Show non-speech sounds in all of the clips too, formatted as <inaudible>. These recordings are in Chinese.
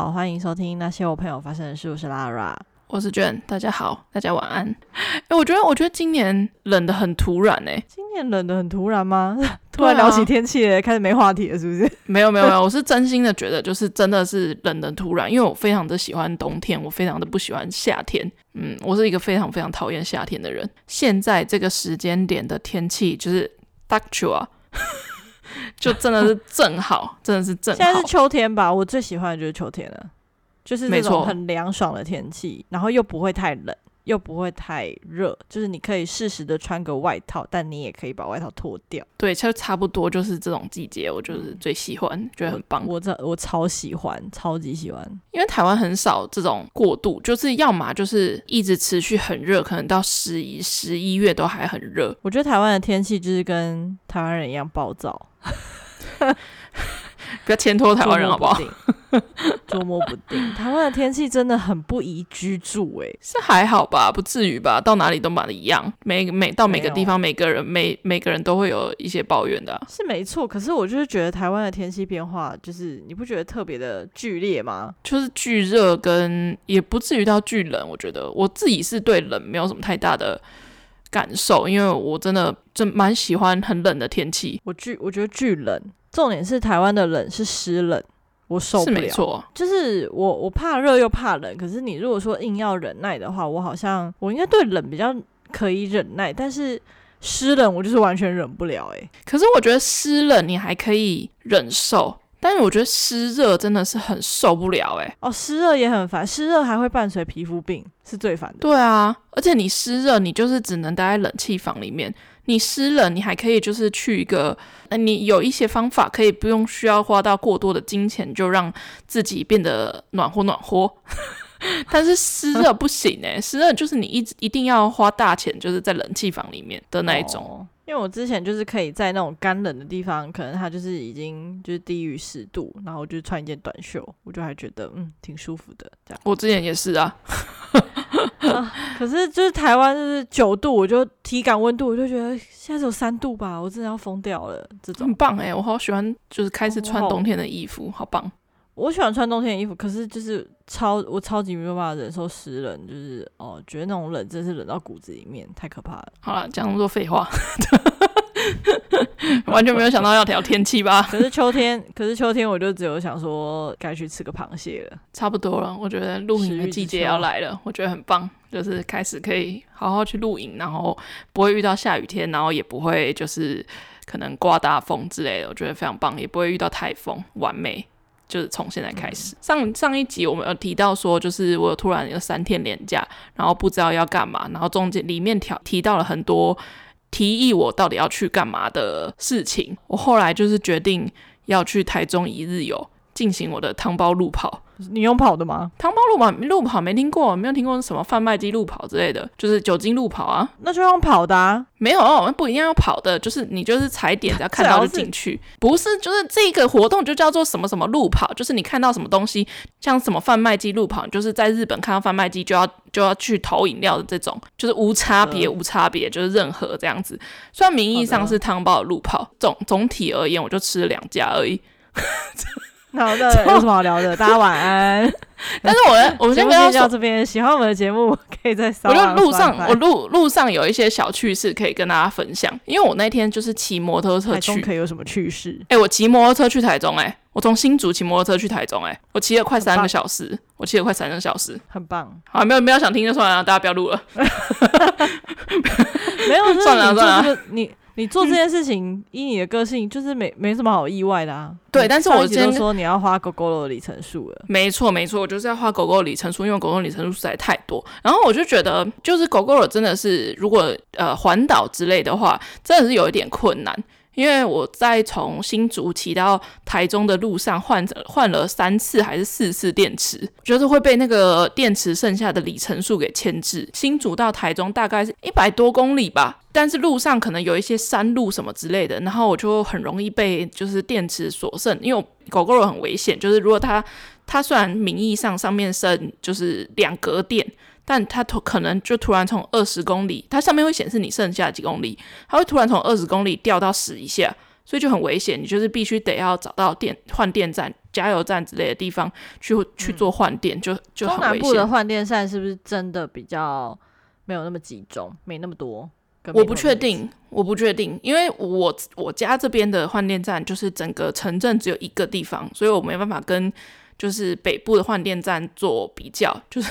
好，欢迎收听那些我朋友发生的事。我是 Lara，我是 Jen。大家好，大家晚安。<laughs> 哎，我觉得，我觉得今年冷的很突然哎。今年冷的很突然吗？<laughs> 突然聊起天气了，开始没话题了，是不是？<laughs> 没有没有没有，我是真心的觉得，就是真的是冷的突然，因为我非常的喜欢冬天，我非常的不喜欢夏天。嗯，我是一个非常非常讨厌夏天的人。现在这个时间点的天气就是大秋啊。就真的是正好，<laughs> 真的是正好。现在是秋天吧，我最喜欢的就是秋天了，就是那种很凉爽的天气，然后又不会太冷。又不会太热，就是你可以适时的穿个外套，但你也可以把外套脱掉。对，就差不多就是这种季节，我就是最喜欢，嗯、觉得很棒。我这我，我超喜欢，超级喜欢，因为台湾很少这种过渡，就是要么就是一直持续很热，可能到十一十一月都还很热。我觉得台湾的天气就是跟台湾人一样暴躁。<laughs> 不要牵拖台湾人好不好？<laughs> 捉摸不定，台湾的天气真的很不宜居住诶、欸，是还好吧，不至于吧？到哪里都蛮的一样，每每到每个地方，每个人每每个人都会有一些抱怨的、啊，是没错。可是我就是觉得台湾的天气变化，就是你不觉得特别的剧烈吗？就是巨热跟也不至于到巨冷，我觉得我自己是对冷没有什么太大的感受，因为我真的真蛮喜欢很冷的天气。我巨我觉得巨冷。重点是台湾的冷是湿冷，我受不了。是没错，就是我我怕热又怕冷。可是你如果说硬要忍耐的话，我好像我应该对冷比较可以忍耐，但是湿冷我就是完全忍不了欸。可是我觉得湿冷你还可以忍受，但是我觉得湿热真的是很受不了欸。哦，湿热也很烦，湿热还会伴随皮肤病，是最烦的。对啊，而且你湿热，你就是只能待在冷气房里面。你湿冷，你还可以就是去一个，呃，你有一些方法可以不用需要花到过多的金钱，就让自己变得暖和暖和。<laughs> 但是湿热不行哎，湿热就是你一直一定要花大钱，就是在冷气房里面的那一种。哦因为我之前就是可以在那种干冷的地方，可能它就是已经就是低于十度，然后我就穿一件短袖，我就还觉得嗯挺舒服的。这样，我之前也是啊。<laughs> 啊可是就是台湾就是九度，我就体感温度我就觉得现在只有三度吧，我真的要疯掉了。这种很棒哎，我好喜欢就是开始穿冬天的衣服，哦、好棒。我喜欢穿冬天的衣服，可是就是超我超级没有办法忍受湿冷，就是哦，觉得那种冷真是冷到骨子里面，太可怕了。好了，讲那么多废话，完全没有想到要聊天气吧？可是秋天，可是秋天我就只有想说该去吃个螃蟹了，差不多了。我觉得露营的季节要来了，我觉得很棒，就是开始可以好好去露营，然后不会遇到下雨天，然后也不会就是可能刮大风之类的，我觉得非常棒，也不会遇到台风，完美。就是从现在开始，上上一集我们有提到说，就是我有突然有三天连假，然后不知道要干嘛，然后中间里面调提到了很多提议我到底要去干嘛的事情，我后来就是决定要去台中一日游，进行我的汤包路跑。你用跑的吗？汤包路跑路跑没听过，没有听过什么贩卖机路跑之类的，就是酒精路跑啊。那就用跑的啊？没有，不一定要跑的，就是你就是踩点，只要看到就进去。是 <laughs> 不是，就是这个活动就叫做什么什么路跑，就是你看到什么东西，像什么贩卖机路跑，就是在日本看到贩卖机就要就要去投饮料的这种，就是无差别、嗯、无差别，就是任何这样子。虽然名义上是汤包的路跑，总总体而言，我就吃了两家而已。<laughs> 好的，<laughs> 有什么好聊的？大家晚安。<laughs> 但是我 <laughs> 我们先不要到这边，喜欢我们的节目可以在我就路上，我路路上有一些小趣事可以跟大家分享。因为我那天就是骑摩托车去，可以有什么趣事？哎、欸，我骑摩托车去台中、欸，哎，我从新竹骑摩托车去台中、欸，哎，我骑了快三个小时，我骑了快三个小时，很棒。好，没有没有想听就算了，大家不要录了。没有，算了算了，你。你做这件事情，嗯、依你的个性，就是没没什么好意外的啊。对，但是我今天说你要花 Gogoro 的里程数了。没错，没错，我就是要花 Gogoro 的里程数，因为 Gogoro 的里程数实在太多。然后我就觉得，就是 Gogoro 真的是，如果呃环岛之类的话，真的是有一点困难。因为我在从新竹骑到台中的路上换换了三次还是四次电池，就是会被那个电池剩下的里程数给牵制。新竹到台中大概是一百多公里吧，但是路上可能有一些山路什么之类的，然后我就很容易被就是电池所剩，因为 Gogoro 很危险，就是如果它它虽然名义上上面剩就是两格电。但它突可能就突然从二十公里，它上面会显示你剩下几公里，它会突然从二十公里掉到十以下，所以就很危险。你就是必须得要找到电换电站、加油站之类的地方去去做换电，嗯、就就很危险。中南部的换电站是不是真的比较没有那么集中，没那么多？我不确定，我不确定，因为我我家这边的换电站就是整个城镇只有一个地方，所以我没办法跟就是北部的换电站做比较。就是，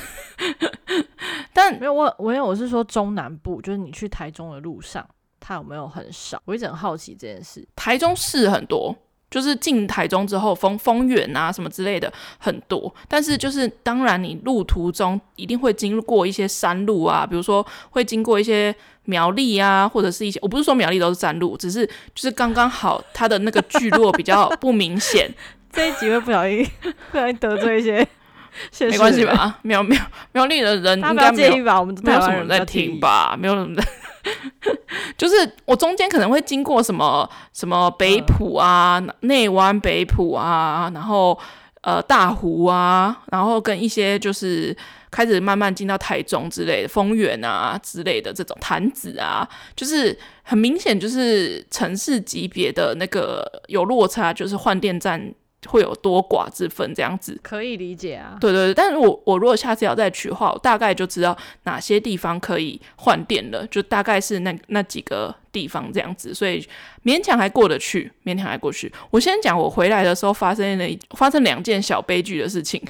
<laughs> 但没有我，我有我是说中南部，就是你去台中的路上，它有没有很少？我一直很好奇这件事。台中市很多。就是进台中之后，丰丰原啊什么之类的很多，但是就是当然你路途中一定会经过一些山路啊，比如说会经过一些苗栗啊，或者是一些我不是说苗栗都是山路，只是就是刚刚好它的那个聚落比较不明显。<laughs> 这一集会不小心不小心得罪一些，<laughs> 没关系吧？苗苗苗栗的人应该没有吧？我们没有什么人在听吧？没有什么在。<laughs> 就是我中间可能会经过什么什么北浦啊、内湾北浦啊，然后呃大湖啊，然后跟一些就是开始慢慢进到台中之类的丰原啊之类的这种潭子啊，就是很明显就是城市级别的那个有落差，就是换电站。会有多寡之分，这样子可以理解啊。对对对，但是我我如果下次要再取的话，我大概就知道哪些地方可以换电了，就大概是那那几个地方这样子，所以勉强还过得去，勉强还过去。我先讲我回来的时候发生了发生两件小悲剧的事情。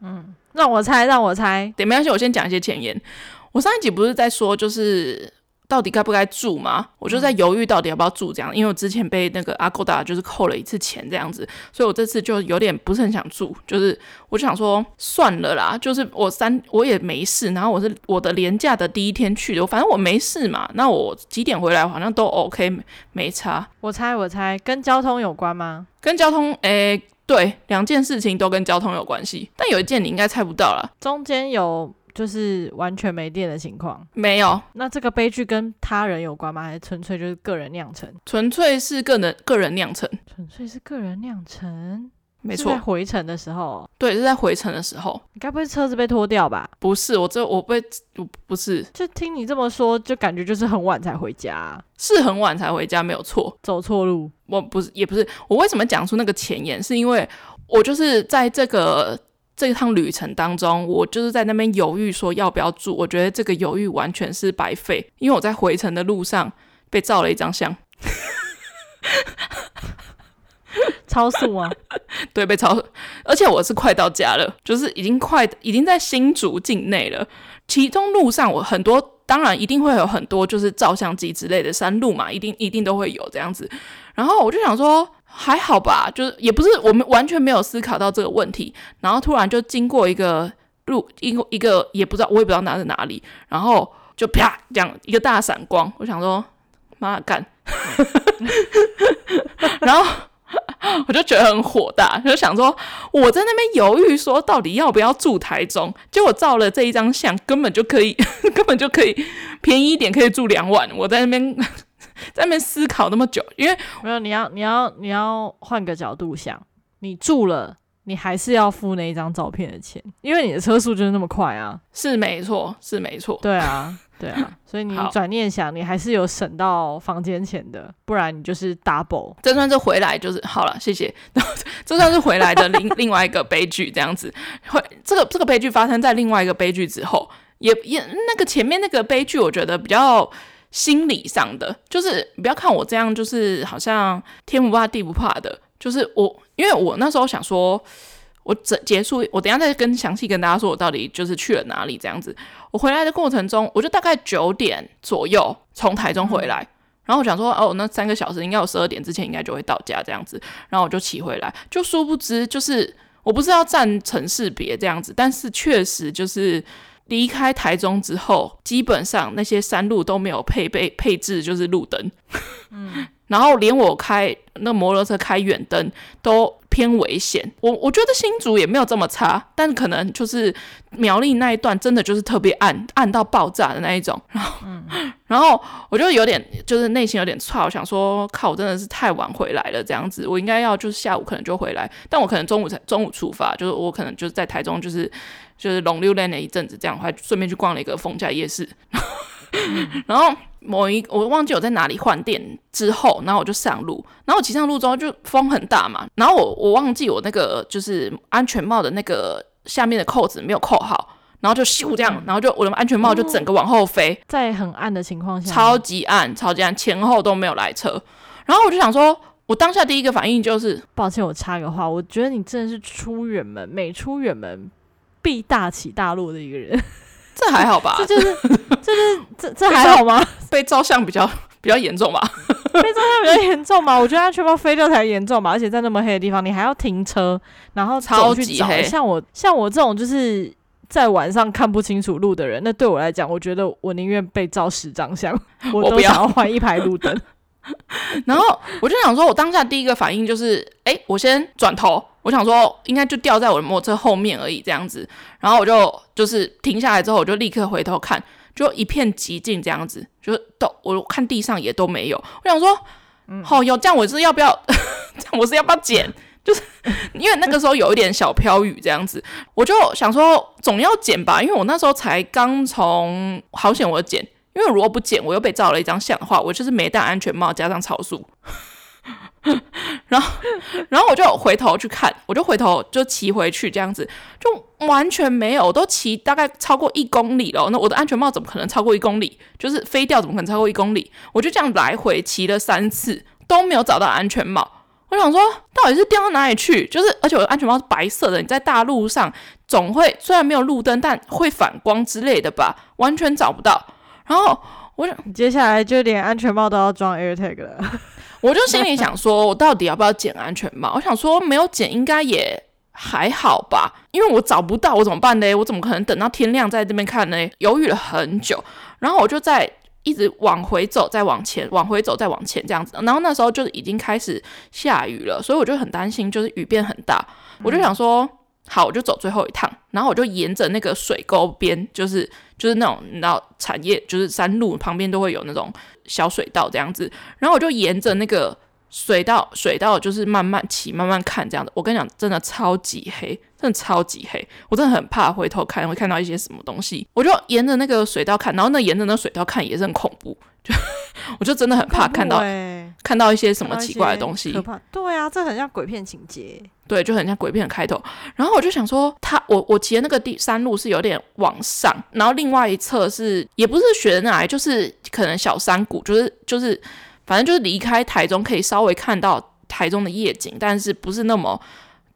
嗯，让我猜，让我猜，对，没关系，我先讲一些前言。我上一集不是在说，就是。到底该不该住吗？我就在犹豫到底要不要住这样，因为我之前被那个 Agoda 就是扣了一次钱这样子，所以我这次就有点不是很想住，就是我就想说算了啦，就是我三我也没事，然后我是我的连假的第一天去的，反正我没事嘛，那我几点回来好像都 OK 没差。我猜我猜跟交通有关吗？跟交通，诶，对，两件事情都跟交通有关系，但有一件你应该猜不到啦，中间有。就是完全没电的情况，没有。那这个悲剧跟他人有关吗？还是纯粹就是个人酿成？纯粹是个人个人酿成，纯粹是个人酿成。没错，是在回程的时候，对，是在回程的时候。你该不会车子被拖掉吧？不是，我这我被我不是。就听你这么说，就感觉就是很晚才回家啊。是很晚才回家，没有错。走错路？我不是，也不是。我为什么讲出那个前言？是因为我就是在这个。这一趟旅程当中，我就是在那边犹豫说要不要住。我觉得这个犹豫完全是白费，因为我在回程的路上被照了一张相，超速啊！对，被超，而且我是快到家了，就是已经快，已经在新竹境内了。其中路上我很多，当然一定会有很多就是照相机之类的山路嘛，一定一定都会有这样子。然后我就想说。还好吧，就是也不是我们完全没有思考到这个问题，然后突然就经过一个路，一个一个也不知道，我也不知道那是哪里，然后就啪这样一个大闪光，我想说妈干，<laughs> 然后我就觉得很火大，就想说我在那边犹豫说到底要不要住台中，结果照了这一张相，根本就可以，<laughs> 根本就可以便宜一点，可以住两晚，我在那边。在那边思考那么久，因为没有，你要你要你要换个角度想，你住了，你还是要付那一张照片的钱，因为你的车速就是那么快啊，是没错，是没错，对啊，对啊，<laughs> 所以你转念想，你还是有省到房间钱的，不然你就是 double。这算是回来就是好了，谢谢。<laughs> 这算是回来的另 <laughs> 另外一个悲剧，这样子，会这个这个悲剧发生在另外一个悲剧之后，也也那个前面那个悲剧，我觉得比较。心理上的，就是你不要看我这样，就是好像天不怕地不怕的，就是我，因为我那时候想说，我整结束，我等一下再跟详细跟大家说，我到底就是去了哪里这样子。我回来的过程中，我就大概九点左右从台中回来，嗯、然后我想说，哦，那三个小时应该有十二点之前应该就会到家这样子，然后我就骑回来，就殊不知就是我不是要占城市别这样子，但是确实就是。离开台中之后，基本上那些山路都没有配备配置，就是路灯。然后连我开那摩托车开远灯都偏危险。我我觉得新竹也没有这么差，但可能就是苗栗那一段真的就是特别暗，暗到爆炸的那一种。然后，嗯、<laughs> 然后我就有点就是内心有点差，我想说靠，我真的是太晚回来了这样子。我应该要就是下午可能就回来，但我可能中午才中午出发，就是我可能就是在台中就是。就是龙溜溜了一阵子，这样还顺便去逛了一个逢甲夜市，<laughs> 然后某一我忘记我在哪里换电之后，然后我就上路，然后我骑上路之后就风很大嘛，然后我我忘记我那个就是安全帽的那个下面的扣子没有扣好，然后就咻这样，然后就我的安全帽就整个往后飞，在很暗的情况下，超级暗，超级暗，前后都没有来车，然后我就想说。我当下第一个反应就是，抱歉，我插个话，我觉得你真的是出远门，每出远门必大起大落的一个人。这还好吧？这就是，这就是，这这还好吗？被照相比较比较严重吧？被照相比较严重吧？我觉得安全帽飞掉才严重吧，而且在那么黑的地方，你还要停车，然后走去找。超级黑。像我像我这种就是在晚上看不清楚路的人，那对我来讲，我觉得我宁愿被照十张相，我都想要换一排路灯。<laughs> 然后我就想说，我当下第一个反应就是，哎，我先转头，我想说应该就掉在我的摩托车后面而已，这样子。然后我就就是停下来之后，我就立刻回头看，就一片寂静，这样子，就都我看地上也都没有。我想说，好有这样，我是要不要？这样我是要不要 <laughs> 捡？就是因为那个时候有一点小飘雨，这样子，我就想说总要捡吧，因为我那时候才刚从好险我捡。因为如果不捡，我又被照了一张相的话，我就是没戴安全帽加上超速，<laughs> 然后，然后我就回头去看，我就回头就骑回去，这样子就完全没有，我都骑大概超过一公里了，那我的安全帽怎么可能超过一公里？就是飞掉怎么可能超过一公里？我就这样来回骑了三次都没有找到安全帽，我想说到底是掉到哪里去？就是而且我的安全帽是白色的，你在大路上总会虽然没有路灯，但会反光之类的吧，完全找不到。然后我就接下来就连安全帽都要装 AirTag 了，<laughs> 我就心里想说，我到底要不要捡安全帽？我想说没有捡应该也还好吧，因为我找不到，我怎么办呢？我怎么可能等到天亮在这边看呢？犹豫了很久，然后我就在一直往回走，再往前，往回走，再往前这样子。然后那时候就已经开始下雨了，所以我就很担心，就是雨变很大，我就想说。嗯好，我就走最后一趟，然后我就沿着那个水沟边，就是就是那种你知道产业，就是山路旁边都会有那种小水道这样子，然后我就沿着那个水道，水道就是慢慢骑，慢慢看这样的。我跟你讲，真的超级黑，真的超级黑，我真的很怕回头看会看到一些什么东西。我就沿着那个水道看，然后那沿着那水道看也是很恐怖，就 <laughs> 我就真的很怕看到、欸、看到一些什么奇怪的东西。可怕，对啊，这很像鬼片情节。对，就很像鬼片的开头。然后我就想说，他我我骑的那个第山路是有点往上，然后另外一侧是也不是雪那来，就是可能小山谷，就是就是反正就是离开台中可以稍微看到台中的夜景，但是不是那么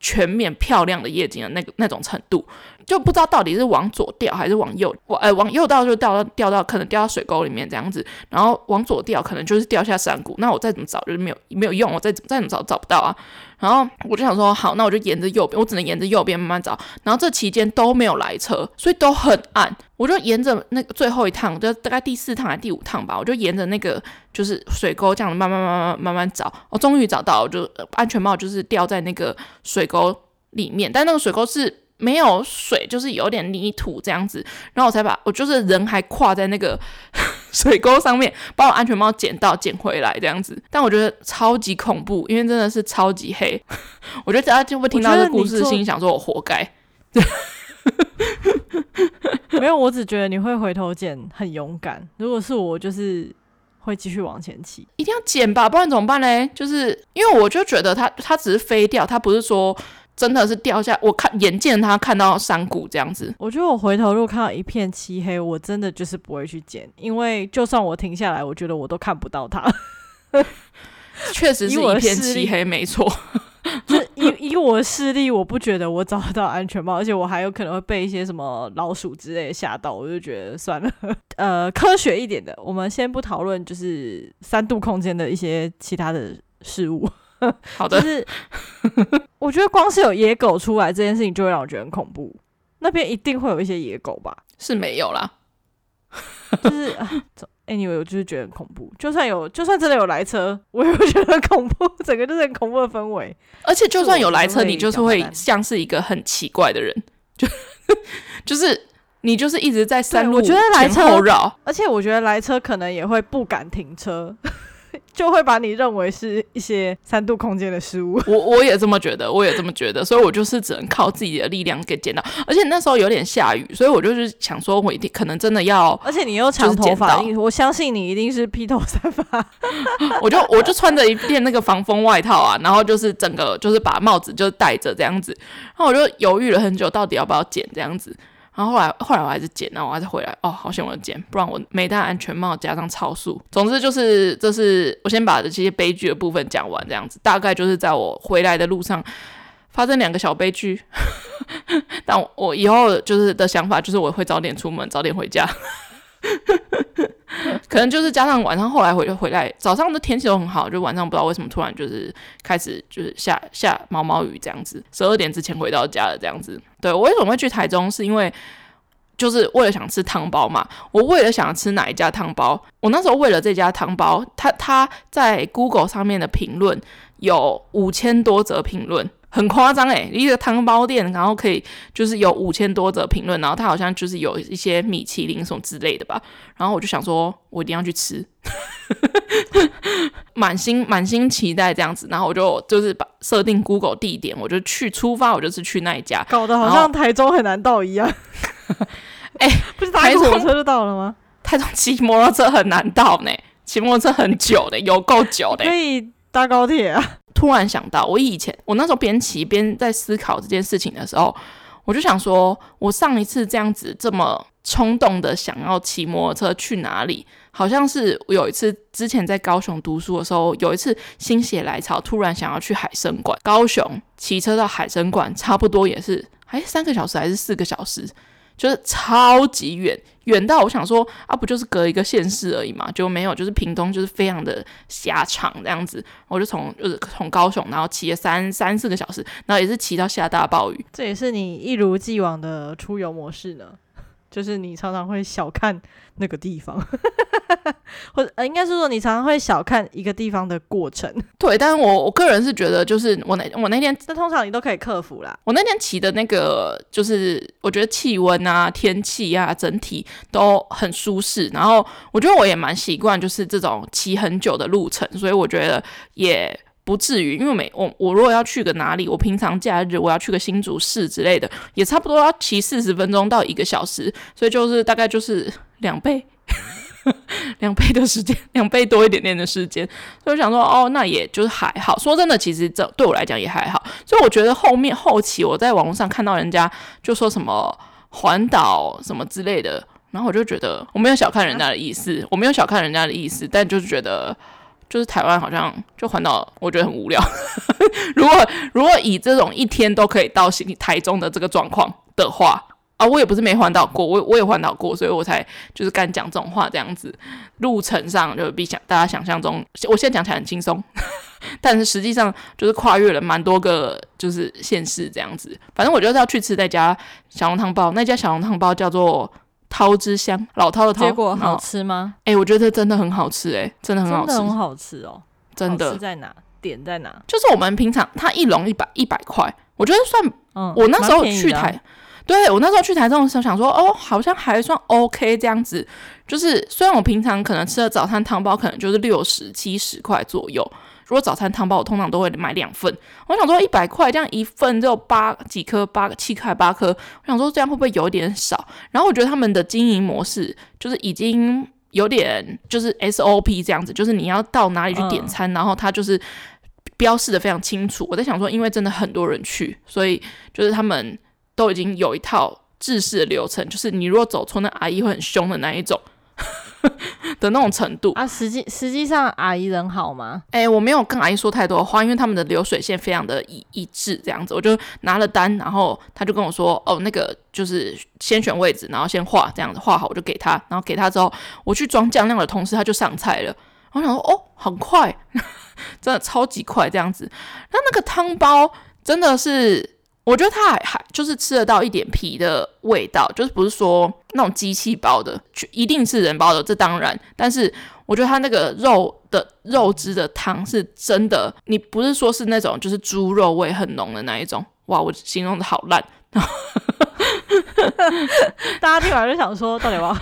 全面漂亮的夜景的那个那种程度。就不知道到底是往左掉还是往右，往呃往右掉就掉到掉到可能掉到水沟里面这样子，然后往左掉可能就是掉下山谷。那我再怎么找就是没有没有用，我再怎么再怎么找找不到啊。然后我就想说，好，那我就沿着右边，我只能沿着右边慢慢找。然后这期间都没有来车，所以都很暗。我就沿着那个最后一趟，就大概第四趟还是第五趟吧，我就沿着那个就是水沟这样慢慢慢慢慢慢找。我终于找到，就安全帽就是掉在那个水沟里面，但那个水沟是。没有水，就是有点泥土这样子，然后我才把我就是人还跨在那个 <laughs> 水沟上面，把我安全帽捡到捡回来这样子。但我觉得超级恐怖，因为真的是超级黑。<laughs> 我觉得大家就会听到这个故事，心想说我活该。<laughs> 没有，我只觉得你会回头捡很勇敢。如果是我，就是会继续往前骑，一定要捡吧，不然怎么办呢？就是因为我就觉得它它只是飞掉，它不是说。真的是掉下，我看眼见他看到山谷这样子。我觉得我回头如果看到一片漆黑，我真的就是不会去捡，因为就算我停下来，我觉得我都看不到它。确实是一片漆黑，没错。<laughs> 就以以我的视力，我不觉得我找得到安全帽，而且我还有可能会被一些什么老鼠之类的吓到，我就觉得算了。<laughs> 呃，科学一点的，我们先不讨论，就是三度空间的一些其他的事物。<laughs> 好的，就是 <laughs> 我觉得光是有野狗出来这件事情，就会让我觉得很恐怖。那边一定会有一些野狗吧？是没有啦，<laughs> 就是啊，anyway，我就是觉得很恐怖。就算有，就算真的有来车，我也会觉得很恐怖。整个就是很恐怖的氛围。而且就算有来车，你就是会像是一个很奇怪的人，就就是你就是一直在山路前后绕。而且我觉得来车可能也会不敢停车。<laughs> 就会把你认为是一些三度空间的事物。我我也这么觉得，我也这么觉得，所以我就是只能靠自己的力量给捡到。而且那时候有点下雨，所以我就是想说，我一定可能真的要。而且你又长头发，我相信你一定是披头散发。<laughs> 我就我就穿着一件那个防风外套啊，然后就是整个就是把帽子就戴着这样子，然后我就犹豫了很久，到底要不要剪这样子。然后后来，后来我还是剪，然后我还是回来。哦，好险我剪，不然我没戴安全帽，加上超速。总之就是，这是我先把这些悲剧的部分讲完，这样子。大概就是在我回来的路上发生两个小悲剧。但我，我以后就是的想法就是，我会早点出门，早点回家。<laughs> 可能就是加上晚上后来回回来，早上的天气都很好，就晚上不知道为什么突然就是开始就是下下毛毛雨这样子。十二点之前回到家了这样子。对，我为什么会去台中？是因为就是为了想吃汤包嘛。我为了想吃哪一家汤包，我那时候为了这家汤包，他他在 Google 上面的评论有五千多则评论。很夸张诶，一个汤包店，然后可以就是有五千多则评论，然后它好像就是有一些米其林什么之类的吧，然后我就想说，我一定要去吃，<laughs> 满心满心期待这样子，然后我就就是把设定 Google 地点，我就去出发，我就是去那一家，搞得好像台中很难到一样。<laughs> 哎、欸，<laughs> 不是搭火车就到了吗？台中骑摩托车很难到呢，骑摩托车很久的，有够久的，可以搭高铁啊。突然想到，我以前我那时候边骑边在思考这件事情的时候，我就想说，我上一次这样子这么冲动的想要骑摩托车去哪里，好像是有一次之前在高雄读书的时候，有一次心血来潮，突然想要去海生馆。高雄骑车到海生馆差不多也是哎三个小时还是四个小时。就是超级远，远到我想说啊，不就是隔一个县市而已嘛，就没有，就是屏东就是非常的狭长这样子，我就从就是从高雄，然后骑了三三四个小时，然后也是骑到下大暴雨。这也是你一如既往的出游模式呢？就是你常常会小看那个地方，<laughs> 或者呃，应该是说你常常会小看一个地方的过程。<laughs> 对，但是我我个人是觉得，就是我那我那天，但通常你都可以克服啦。我那天骑的那个，就是我觉得气温啊、天气啊，整体都很舒适。然后我觉得我也蛮习惯，就是这种骑很久的路程，所以我觉得也。不至于，因为每我我如果要去个哪里，我平常假日我要去个新竹市之类的，也差不多要骑四十分钟到一个小时，所以就是大概就是两倍，<laughs> 两倍的时间，两倍多一点点的时间，所以我想说，哦，那也就是还好。说真的，其实这对我来讲也还好。所以我觉得后面后期我在网络上看到人家就说什么环岛什么之类的，然后我就觉得我没有小看人家的意思，我没有小看人家的意思，但就是觉得。就是台湾好像就环岛，我觉得很无聊。<laughs> 如果如果以这种一天都可以到台中的这个状况的话啊，我也不是没环岛过，我我也环岛过，所以我才就是敢讲这种话这样子。路程上就比想大家想象中，我现在讲起来很轻松，<laughs> 但是实际上就是跨越了蛮多个就是县市这样子。反正我就是要去吃那家小笼汤包，那家小笼汤包叫做。涛之乡，老饕的饕，结果好吃吗？哎、欸，我觉得真的很好吃、欸，哎，真的很好吃，很好吃哦，真的。在哪？点在哪？就是我们平常它一笼一百一百块，我觉得算，嗯，我那时候去台，啊、对我那时候去台中的时候想说，哦，好像还算 OK 这样子。就是虽然我平常可能吃的早餐汤包可能就是六十七十块左右。如果早餐汤包，我通常都会买两份。我想说一百块这样一份就八几颗，八七颗八颗。我想说这样会不会有点少？然后我觉得他们的经营模式就是已经有点就是 SOP 这样子，就是你要到哪里去点餐，嗯、然后他就是标示的非常清楚。我在想说，因为真的很多人去，所以就是他们都已经有一套制式的流程，就是你如果走错，那阿姨会很凶的那一种。<laughs> 的那种程度啊，实际实际上阿姨人好吗？哎、欸，我没有跟阿姨说太多话，因为他们的流水线非常的一一致，这样子，我就拿了单，然后他就跟我说，哦，那个就是先选位置，然后先画，这样子画好我就给他，然后给他之后，我去装酱料的同时他就上菜了，我想说，哦，很快，<laughs> 真的超级快这样子。那那个汤包真的是。我觉得它还还就是吃得到一点皮的味道，就是不是说那种机器包的，一定是人包的，这当然。但是我觉得它那个肉的肉汁的汤是真的，你不是说是那种就是猪肉味很浓的那一种。哇，我形容的好烂，<laughs> 大家听完就想说，到底要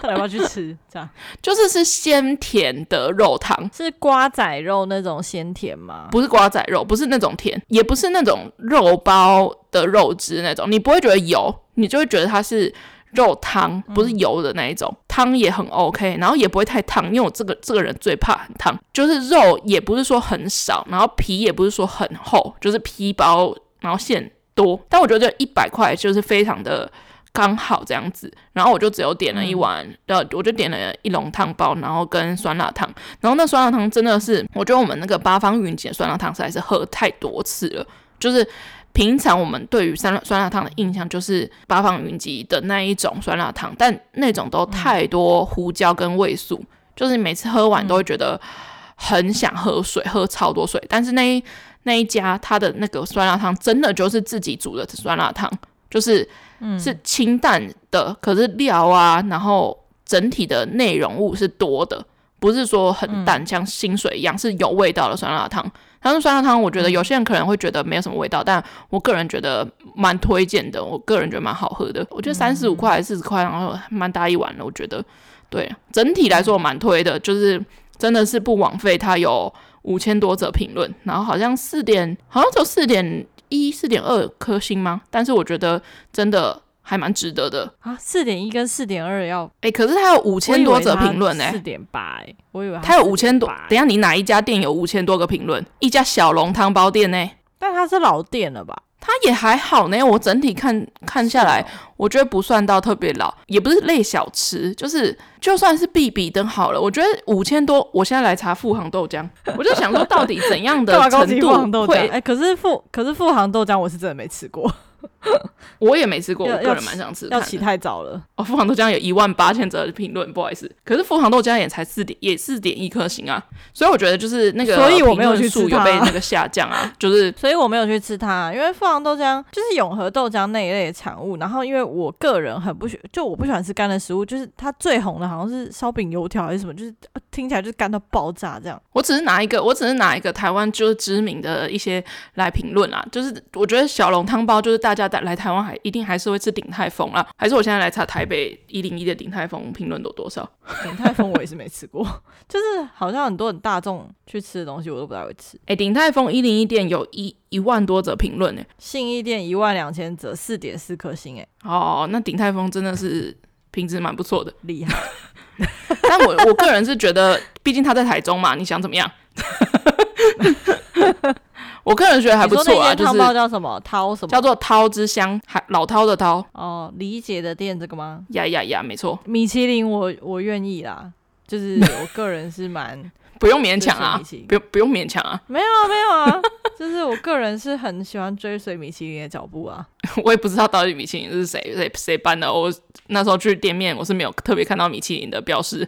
到底要不要去吃？这样就是是鲜甜的肉汤，是瓜仔肉那种鲜甜吗？不是瓜仔肉，不是那种甜，也不是那种肉包的肉汁那种，你不会觉得油，你就会觉得它是肉汤，不是油的那一种。汤、嗯、也很 OK，然后也不会太烫，因为我这个这个人最怕很烫。就是肉也不是说很少，然后皮也不是说很厚，就是皮薄，然后馅多。但我觉得这一百块就是非常的。刚好这样子，然后我就只有点了一碗，呃、嗯，我就点了一笼汤包，然后跟酸辣汤，然后那酸辣汤真的是，我觉得我们那个八方云集的酸辣汤实在是喝太多次了。就是平常我们对于酸辣酸辣汤的印象就是八方云集的那一种酸辣汤，但那种都太多胡椒跟味素，嗯、就是每次喝完都会觉得很想喝水，喝超多水。但是那一那一家他的那个酸辣汤真的就是自己煮的酸辣汤，就是。是清淡的，可是料啊，然后整体的内容物是多的，不是说很淡，像清水一样是有味道的酸辣汤。但是酸辣汤，我觉得有些人可能会觉得没有什么味道，但我个人觉得蛮推荐的。我个人觉得蛮好喝的，我觉得三十五块还四十块，然后蛮大一碗的。我觉得，对，整体来说我蛮推的，就是真的是不枉费它有五千多则评论，然后好像四点，好像只有四点。一四点二颗星吗？但是我觉得真的还蛮值得的啊！四点一跟四点二要哎、欸，可是它有五千多则评论呢，四点八哎，我以为它有五千多。等一下，你哪一家店有五千多个评论？一家小笼汤包店呢？但它是老店了吧？它也还好呢，我整体看看下来，我觉得不算到特别老，也不是类小吃，就是就算是必比登好了。我觉得五千多，我现在来查富航豆浆，我就想说到底怎样的 <laughs> 程度会？哎、欸，可是富可是富航豆浆，我是真的没吃过。<laughs> 我也没吃过，我个人蛮想吃。要起太早了哦。富航豆浆有一万八千则的评论，不好意思。可是富航豆浆也才四点，也四点一颗星啊。所以我觉得就是那个，所以我没有去吃它，有被那个下降啊。<laughs> 就是，所以我没有去吃它，因为富航豆浆就是永和豆浆那一类的产物。然后因为我个人很不喜，就我不喜欢吃干的食物。就是它最红的好像是烧饼油条还是什么，就是听起来就是干到爆炸这样。我只是拿一个，我只是拿一个台湾就是知名的一些来评论啊。就是我觉得小笼汤包就是大家带来台湾还。一定还是会吃鼎泰丰啦？还是我现在来查台北一零一的鼎泰丰评论都多少？鼎泰丰我也是没吃过，<laughs> 就是好像很多很大众去吃的东西我都不太会吃。哎、欸，鼎泰丰一零一店有一一万多则评论呢，信义店一万两千则，四点四颗星哎。哦，那鼎泰丰真的是品质蛮不错的，厉害。<laughs> 但我我个人是觉得，毕竟他在台中嘛，你想怎么样？<laughs> 我个人觉得还不错啊，就是汤包叫什么涛什么？叫做涛之乡，还老涛的涛哦。李姐的店这个吗？呀呀呀，没错。米其林我我愿意啦，就是我个人是蛮 <laughs> 不用勉强啊，不用不用勉强啊。没有啊没有啊，<laughs> 就是我个人是很喜欢追随米其林的脚步啊。<laughs> 我也不知道到底米其林是谁谁谁办的，我那时候去店面我是没有特别看到米其林的标识，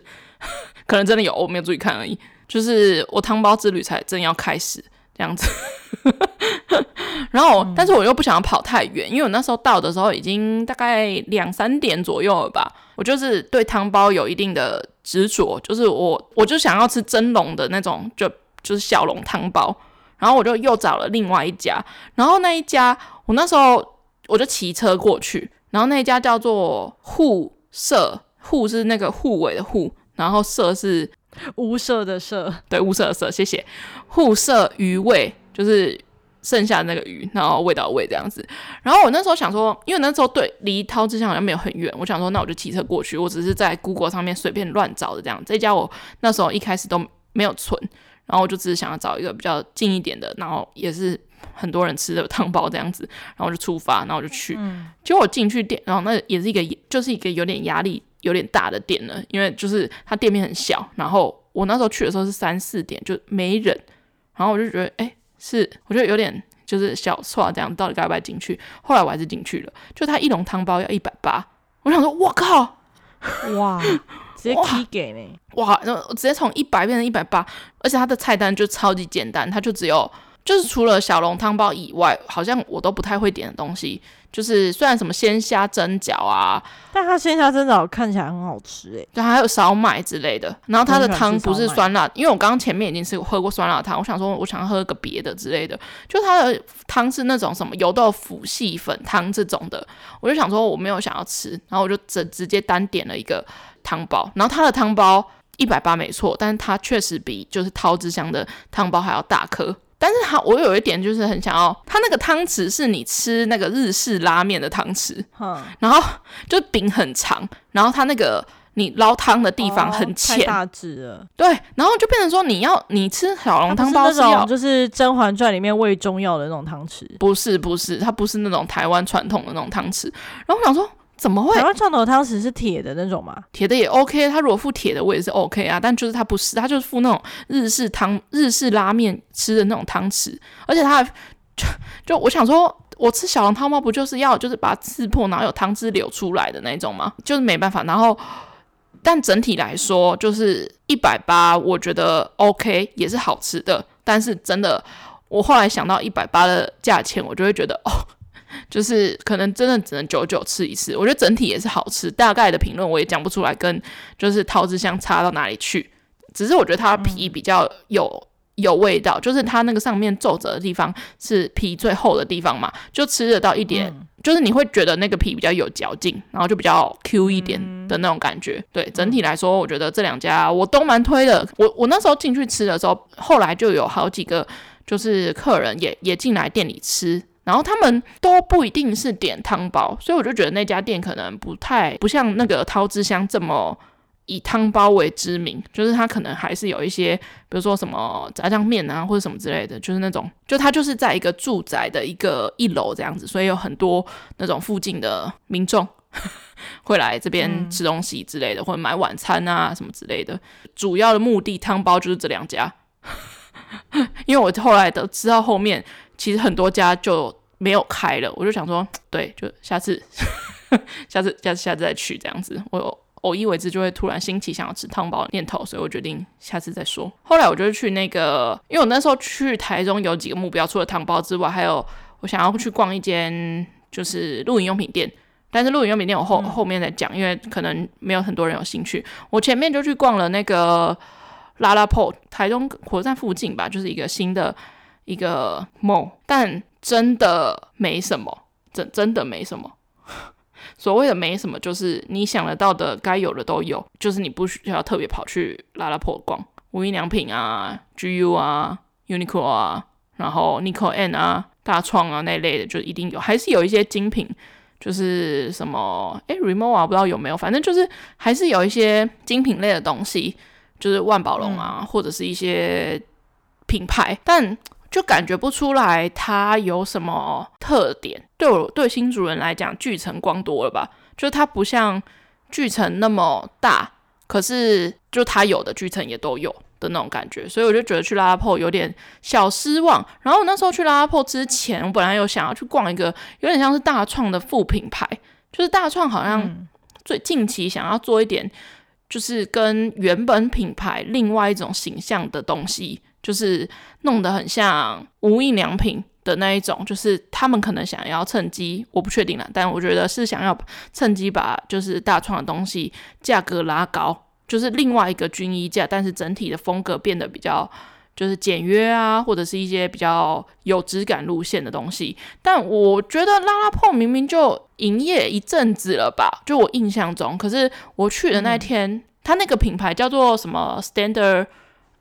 可能真的有，我没有注意看而已。就是我汤包之旅才正要开始。这样子，<laughs> 然后，嗯、但是我又不想要跑太远，因为我那时候到的时候已经大概两三点左右了吧。我就是对汤包有一定的执着，就是我我就想要吃蒸笼的那种，就就是小笼汤包。然后我就又找了另外一家，然后那一家我那时候我就骑车过去，然后那一家叫做护舍，护是那个护卫的护，然后舍是。屋舍的舍，对，屋舍的舍，谢谢。护舍鱼味就是剩下的那个鱼，然后味道的味这样子。然后我那时候想说，因为那时候对离涛之乡好像没有很远，我想说那我就骑车过去。我只是在 Google 上面随便乱找的这样。这家我那时候一开始都没有存，然后我就只是想要找一个比较近一点的，然后也是很多人吃的汤包这样子。然后我就出发，然后我就去。嗯、结果我进去店，然后那也是一个，就是一个有点压力。有点大的店了，因为就是它店面很小，然后我那时候去的时候是三四点就没人，然后我就觉得，哎、欸，是我觉得有点就是小错这样，到底该不该进去？后来我还是进去了，就他一笼汤包要一百八，我想说，我靠，哇，<laughs> 直接踢给呢，哇，然后直接从一百变成一百八，而且它的菜单就超级简单，它就只有就是除了小笼汤包以外，好像我都不太会点的东西。就是虽然什么鲜虾蒸饺啊，但它鲜虾蒸饺看起来很好吃诶。对，还有烧麦之类的。然后它的汤不是酸辣，因为我刚刚前面已经吃喝过酸辣汤，我想说我想喝个别的之类的。就它的汤是那种什么油豆腐细粉汤这种的，我就想说我没有想要吃，然后我就直直接单点了一个汤包。然后它的汤包一百八没错，但是它确实比就是桃之香的汤包还要大颗。但是它，我有一点就是很想要，它那个汤匙是你吃那个日式拉面的汤匙，嗯，然后就柄很长，然后它那个你捞汤的地方很浅，大只了，对，然后就变成说你要你吃小笼汤包是要，是那种就是《甄嬛传》里面喂中药的那种汤匙，不是不是，它不是那种台湾传统的那种汤匙，然后我想说。怎么会？台湾传统汤匙是铁的那种吗？铁的也 OK，他如果附铁的我也是 OK 啊，但就是他不是，他就是附那种日式汤、日式拉面吃的那种汤匙，而且他还就 <laughs> 就我想说，我吃小笼汤包不就是要就是把它刺破，然后有汤汁流出来的那种吗？就是没办法。然后，但整体来说就是一百八，我觉得 OK，也是好吃的。但是真的，我后来想到一百八的价钱，我就会觉得哦。就是可能真的只能久久吃一次，我觉得整体也是好吃。大概的评论我也讲不出来，跟就是桃子相差到哪里去。只是我觉得它皮比较有有味道，就是它那个上面皱褶的地方是皮最厚的地方嘛，就吃得到一点，就是你会觉得那个皮比较有嚼劲，然后就比较 Q 一点的那种感觉。对，整体来说，我觉得这两家我都蛮推的。我我那时候进去吃的时候，后来就有好几个就是客人也也进来店里吃。然后他们都不一定是点汤包，所以我就觉得那家店可能不太不像那个桃之乡这么以汤包为知名，就是它可能还是有一些，比如说什么炸酱面啊或者什么之类的，就是那种就它就是在一个住宅的一个一楼这样子，所以有很多那种附近的民众 <laughs> 会来这边吃东西之类的，或者买晚餐啊什么之类的。主要的目的汤包就是这两家，<laughs> 因为我后来都知道后面。其实很多家就没有开了，我就想说，<tsk> 对，就下次，<laughs> 下次，下次，下次再去这样子。我偶一为之就会突然兴起想要吃汤包的念头，所以我决定下次再说。后来我就去那个，因为我那时候去台中有几个目标，除了汤包之外，还有我想要去逛一间就是露营用品店。但是露营用品店我后、嗯、后面再讲，因为可能没有很多人有兴趣。我前面就去逛了那个 LaLaport，台中火车站附近吧，就是一个新的。一个 mall，但真的没什么，真真的没什么。<laughs> 所谓的没什么，就是你想得到的该有的都有，就是你不需要特别跑去 LaLaport 逛，无印良品啊、GU 啊、Uniqlo 啊，然后 Nico and 啊、大创啊那类的，就一定有，还是有一些精品，就是什么诶 Rimowa 啊，不知道有没有，反正就是还是有一些精品类的东西，就是万宝龙啊，嗯、或者是一些品牌，但。就感觉不出来它有什么特点。对我对新主人来讲，巨城光多了吧？就它不像巨城那么大，可是就它有的巨城也都有的那种感觉，所以我就觉得去拉拉铺有点小失望。然后我那时候去拉拉铺之前，我本来有想要去逛一个有点像是大创的副品牌，就是大创好像最近期想要做一点，就是跟原本品牌另外一种形象的东西。就是弄得很像无印良品的那一种，就是他们可能想要趁机，我不确定了，但我觉得是想要趁机把就是大创的东西价格拉高，就是另外一个均一价，但是整体的风格变得比较就是简约啊，或者是一些比较有质感路线的东西。但我觉得拉拉铺明明就营业一阵子了吧，就我印象中，可是我去的那天，他、那个品牌叫做什么 Standard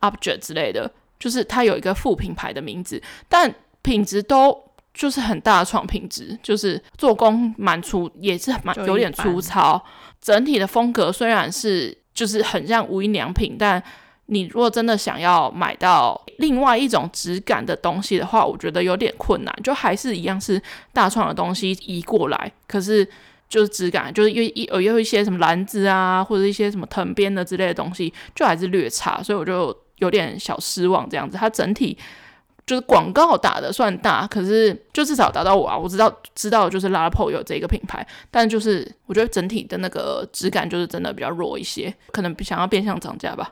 Object 之类的。就是它有一个副品牌的名字，但品质都就是很大创品质，就是做工蛮粗，也是蛮有点粗糙。整体的风格虽然是就是很像无印良品，但你如果真的想要买到另外一种质感的东西的话，我觉得有点困难。就还是一样是大创的东西移过来，可是就是质感就是有有有一些什么篮子啊，或者一些什么藤编的之类的东西，就还是略差，所以我就。有点小失望，这样子，它整体就是广告打得算大，可是就至少打到我啊，我知道知道就是 LaLaport 有这个品牌，但就是我觉得整体的那个质感就是真的比较弱一些，可能想要变相涨价吧。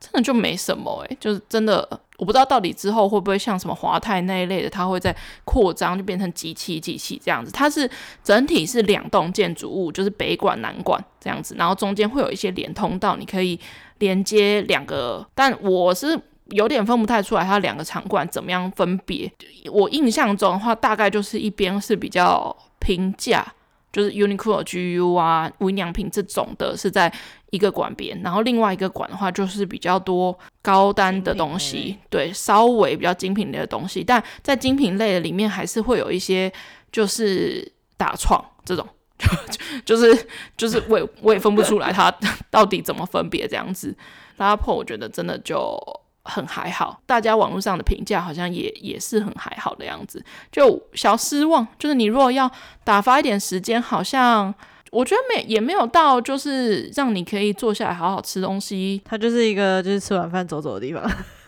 真的就没什么诶、就是真的，我不知道到底之后会不会像什么华泰那一类的，它会在扩张，就变成几期几期这样子。它是整体是两栋建筑物，就是北馆南馆这样子，然后中间会有一些连通道，你可以连接两个，但我是有点分不太出来它两个场馆怎么样分别。我印象中的话，大概就是一边是比较平价。就是 Uniqlo、GU 啊、无印良品这种的，是在一个馆边，然后另外一个馆的话，就是比较多高单的东西，对，稍微比较精品类的东西。但在精品类的里面，还是会有一些就是大创这种，<laughs> 就是就是我也我也分不出来它 <laughs> 到底怎么分别这样子。拉破，我觉得真的就。很还好，大家网络上的评价好像也也是很还好的样子，就小失望。就是你如果要打发一点时间，好像我觉得没也没有到，就是让你可以坐下来好好吃东西。它就是一个就是吃完饭走走的地方。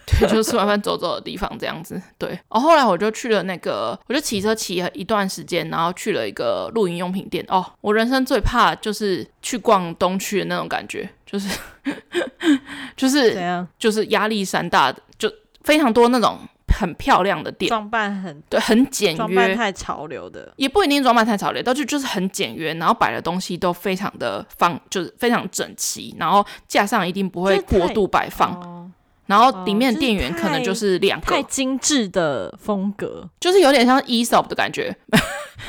对，就是吃完饭走走的地方这样子。对，然后后来我就去了那个，我就骑车骑了一段时间，然后去了一个露营用品店。哦，我人生最怕就是去逛东区的那种感觉，就是 <laughs> 就是怎样，就是压力山大的，就非常多那种很漂亮的店，装扮很对，很简约，装扮太潮流的，也不一定装扮太潮流，但就就是很简约，然后摆的东西都非常的放，就是非常整齐，然后架上一定不会过度摆放。然后里面的店员可能就是两个，太，太精致的风格，就是有点像 Aesop 的感觉。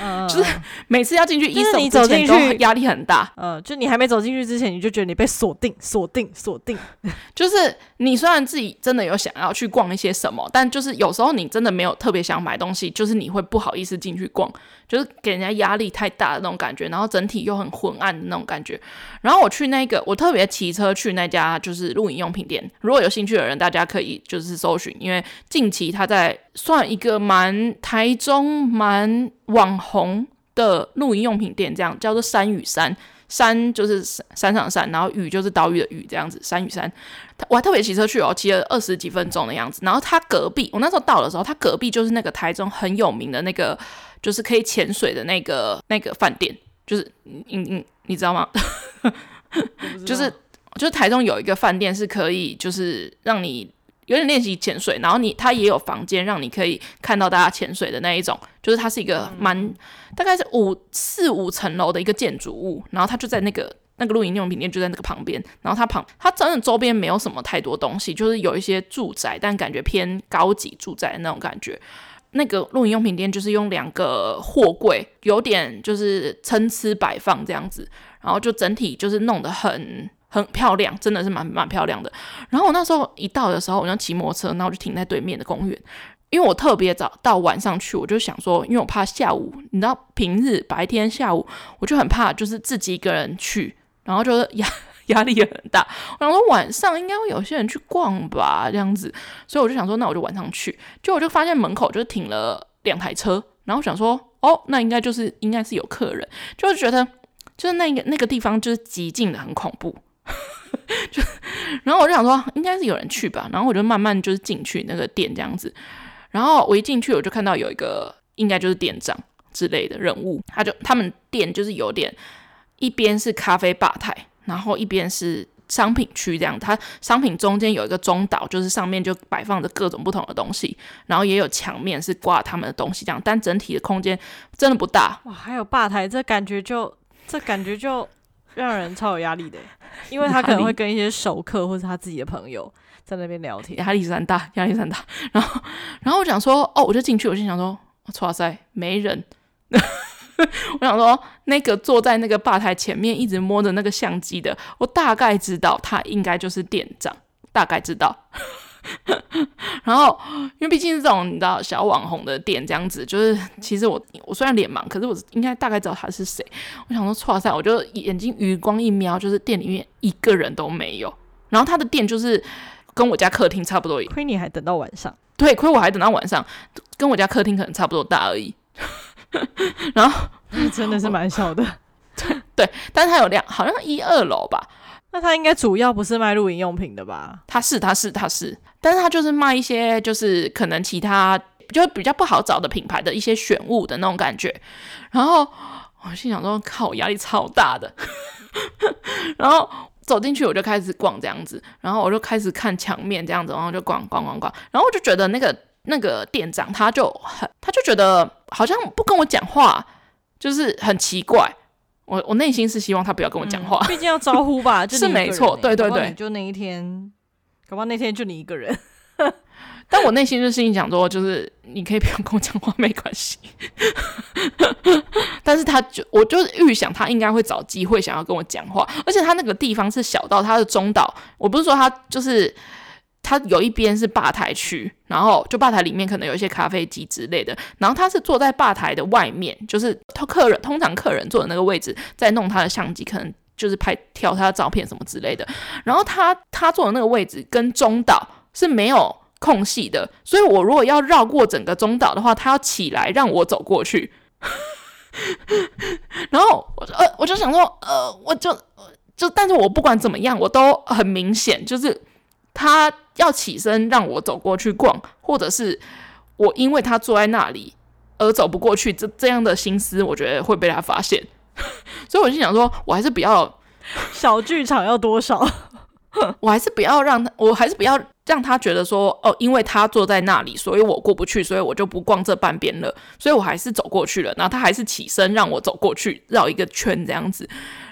嗯、<laughs> 就是每次要进去，就是你走进去压力很大。嗯，就你还没走进去之前，你就觉得你被锁定、锁定、锁定。<laughs> 就是你虽然自己真的有想要去逛一些什么，但就是有时候你真的没有特别想买东西，就是你会不好意思进去逛，就是给人家压力太大的那种感觉，然后整体又很昏暗的那种感觉。然后我去那个，我特别骑车去那家就是露营用品店。如果有兴趣的人，大家可以就是搜寻，因为近期他在算一个蛮台中蛮网红的露营用品店，这样叫做山与山，山就是山山上的山，然后雨就是岛屿的雨，这样子山与山。我还特别骑车去哦，骑了二十几分钟的样子。然后他隔壁，我那时候到的时候，他隔壁就是那个台中很有名的那个，就是可以潜水的那个那个饭店，就是你你你知道吗？<laughs> 就是就是台中有一个饭店是可以，就是让你。有点练习潜水，然后你它也有房间让你可以看到大家潜水的那一种，就是它是一个蛮大概是五四五层楼的一个建筑物，然后它就在那个那个露营用品店就在那个旁边，然后它旁它真的周边没有什么太多东西，就是有一些住宅，但感觉偏高级住宅的那种感觉。那个露营用品店就是用两个货柜，有点就是参差摆放这样子，然后就整体就是弄得很。很漂亮，真的是蛮蛮漂亮的。然后我那时候一到的时候，我就骑摩托车，然后我就停在对面的公园，因为我特别早到晚上去，我就想说，因为我怕下午，你知道平日白天下午，我就很怕就是自己一个人去，然后就是压压力也很大。然后晚上应该会有些人去逛吧，这样子，所以我就想说，那我就晚上去。就我就发现门口就停了两台车，然后想说，哦，那应该就是应该是有客人，就是觉得就是那个那个地方就是寂静的很恐怖。<laughs> 就，然后我就想说，应该是有人去吧。然后我就慢慢就是进去那个店这样子。然后我一进去，我就看到有一个应该就是店长之类的人物。他就他们店就是有点一边是咖啡吧台，然后一边是商品区这样。它商品中间有一个中岛，就是上面就摆放着各种不同的东西。然后也有墙面是挂他们的东西这样。但整体的空间真的不大。哇，还有吧台，这感觉就这感觉就。让人超有压力的，因为他可能会跟一些熟客或者他自己的朋友在那边聊天，压力山大，压力山大。然后，然后我想说，哦，我就进去，我心想说，哇塞，没人。<laughs> 我想说，那个坐在那个吧台前面一直摸着那个相机的，我大概知道他应该就是店长，大概知道。<laughs> 然后，因为毕竟是这种你知道小网红的店这样子，就是其实我我虽然脸盲，可是我应该大概知道他是谁。我想说，哇塞，我就眼睛余光一瞄，就是店里面一个人都没有。然后他的店就是跟我家客厅差不多，亏你还等到晚上。对，亏我还等到晚上，跟我家客厅可能差不多大而已。<laughs> 然后 <laughs> 真的是蛮小的，对对，但是他有两，好像一二楼吧。那他应该主要不是卖露营用品的吧？他是，他是，他是，但是他就是卖一些，就是可能其他就比较不好找的品牌的一些选物的那种感觉。然后我心想说，靠，压力超大的。<laughs> 然后走进去我就开始逛这样子，然后我就开始看墙面这样子，然后就逛逛逛逛，然后我就觉得那个那个店长他就很，他就觉得好像不跟我讲话，就是很奇怪。我我内心是希望他不要跟我讲话，毕、嗯、竟要招呼吧，<laughs> 就是没错，对对对，就那一天，搞不好那天就你一个人。<laughs> 但我内心就心里想说，就是你可以不用跟我讲话，<laughs> 没关系。但是他就，我就是预想他应该会找机会想要跟我讲话，而且他那个地方是小到他的中岛，我不是说他就是他有一边是吧台区，然后就吧台里面可能有一些咖啡机之类的，然后他是坐在吧台的外面，就是他客人通常客人坐的那个位置，在弄他的相机，可能就是拍挑他的照片什么之类的。然后他他坐的那个位置跟中岛是没有。空隙的，所以我如果要绕过整个中岛的话，他要起来让我走过去，<laughs> 然后我呃我就想说呃我就就但是我不管怎么样，我都很明显就是他要起身让我走过去逛，或者是我因为他坐在那里而走不过去，这这样的心思，我觉得会被他发现，<laughs> 所以我就想说，我还是不要小剧场要多少。<laughs> 我还是不要让他，我还是不要让他觉得说，哦，因为他坐在那里，所以我过不去，所以我就不逛这半边了。所以我还是走过去了，然后他还是起身让我走过去，绕一个圈这样子。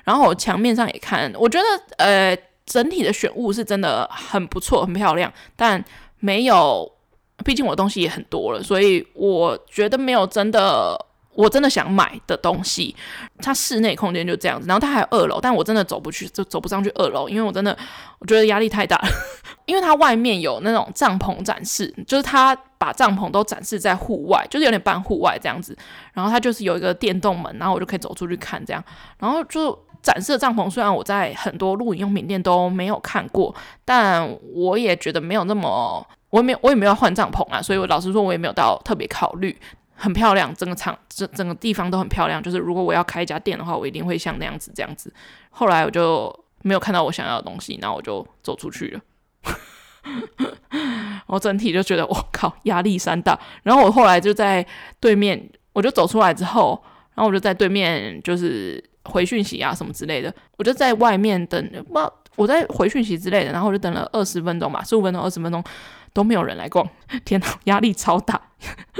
然后我墙面上也看，我觉得呃，整体的选物是真的很不错，很漂亮，但没有，毕竟我东西也很多了，所以我觉得没有真的。我真的想买的东西，它室内空间就这样子，然后它还有二楼，但我真的走不去，就走不上去二楼，因为我真的我觉得压力太大了，<laughs> 因为它外面有那种帐篷展示，就是它把帐篷都展示在户外，就是有点半户外这样子，然后它就是有一个电动门，然后我就可以走出去看这样，然后就展示的帐篷，虽然我在很多露营用品店都没有看过，但我也觉得没有那么，我也没我也没有换帐篷啊，所以我老实说，我也没有到特别考虑。很漂亮，整个场整整个地方都很漂亮。就是如果我要开一家店的话，我一定会像那样子这样子。后来我就没有看到我想要的东西，然后我就走出去了。<laughs> 我整体就觉得我靠，压力山大。然后我后来就在对面，我就走出来之后，然后我就在对面就是回讯息啊什么之类的。我就在外面等，不，我在回讯息之类的，然后我就等了二十分钟吧，十五分钟、二十分钟。都没有人来逛，<laughs> 天哪，压力超大！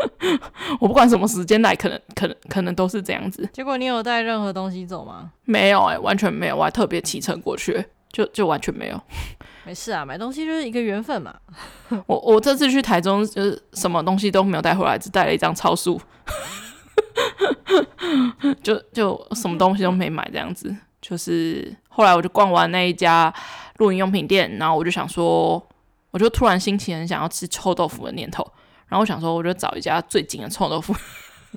<laughs> 我不管什么时间来，可能、可能、可能都是这样子。结果你有带任何东西走吗？没有哎、欸，完全没有，我还特别骑车过去，就就完全没有。没事啊，买东西就是一个缘分嘛。<laughs> 我我这次去台中就是什么东西都没有带回来，只带了一张超速，<laughs> 就就什么东西都没买，这样子。就是后来我就逛完那一家露营用品店，然后我就想说。我就突然心情很想要吃臭豆腐的念头，然后我想说，我就找一家最近的臭豆腐。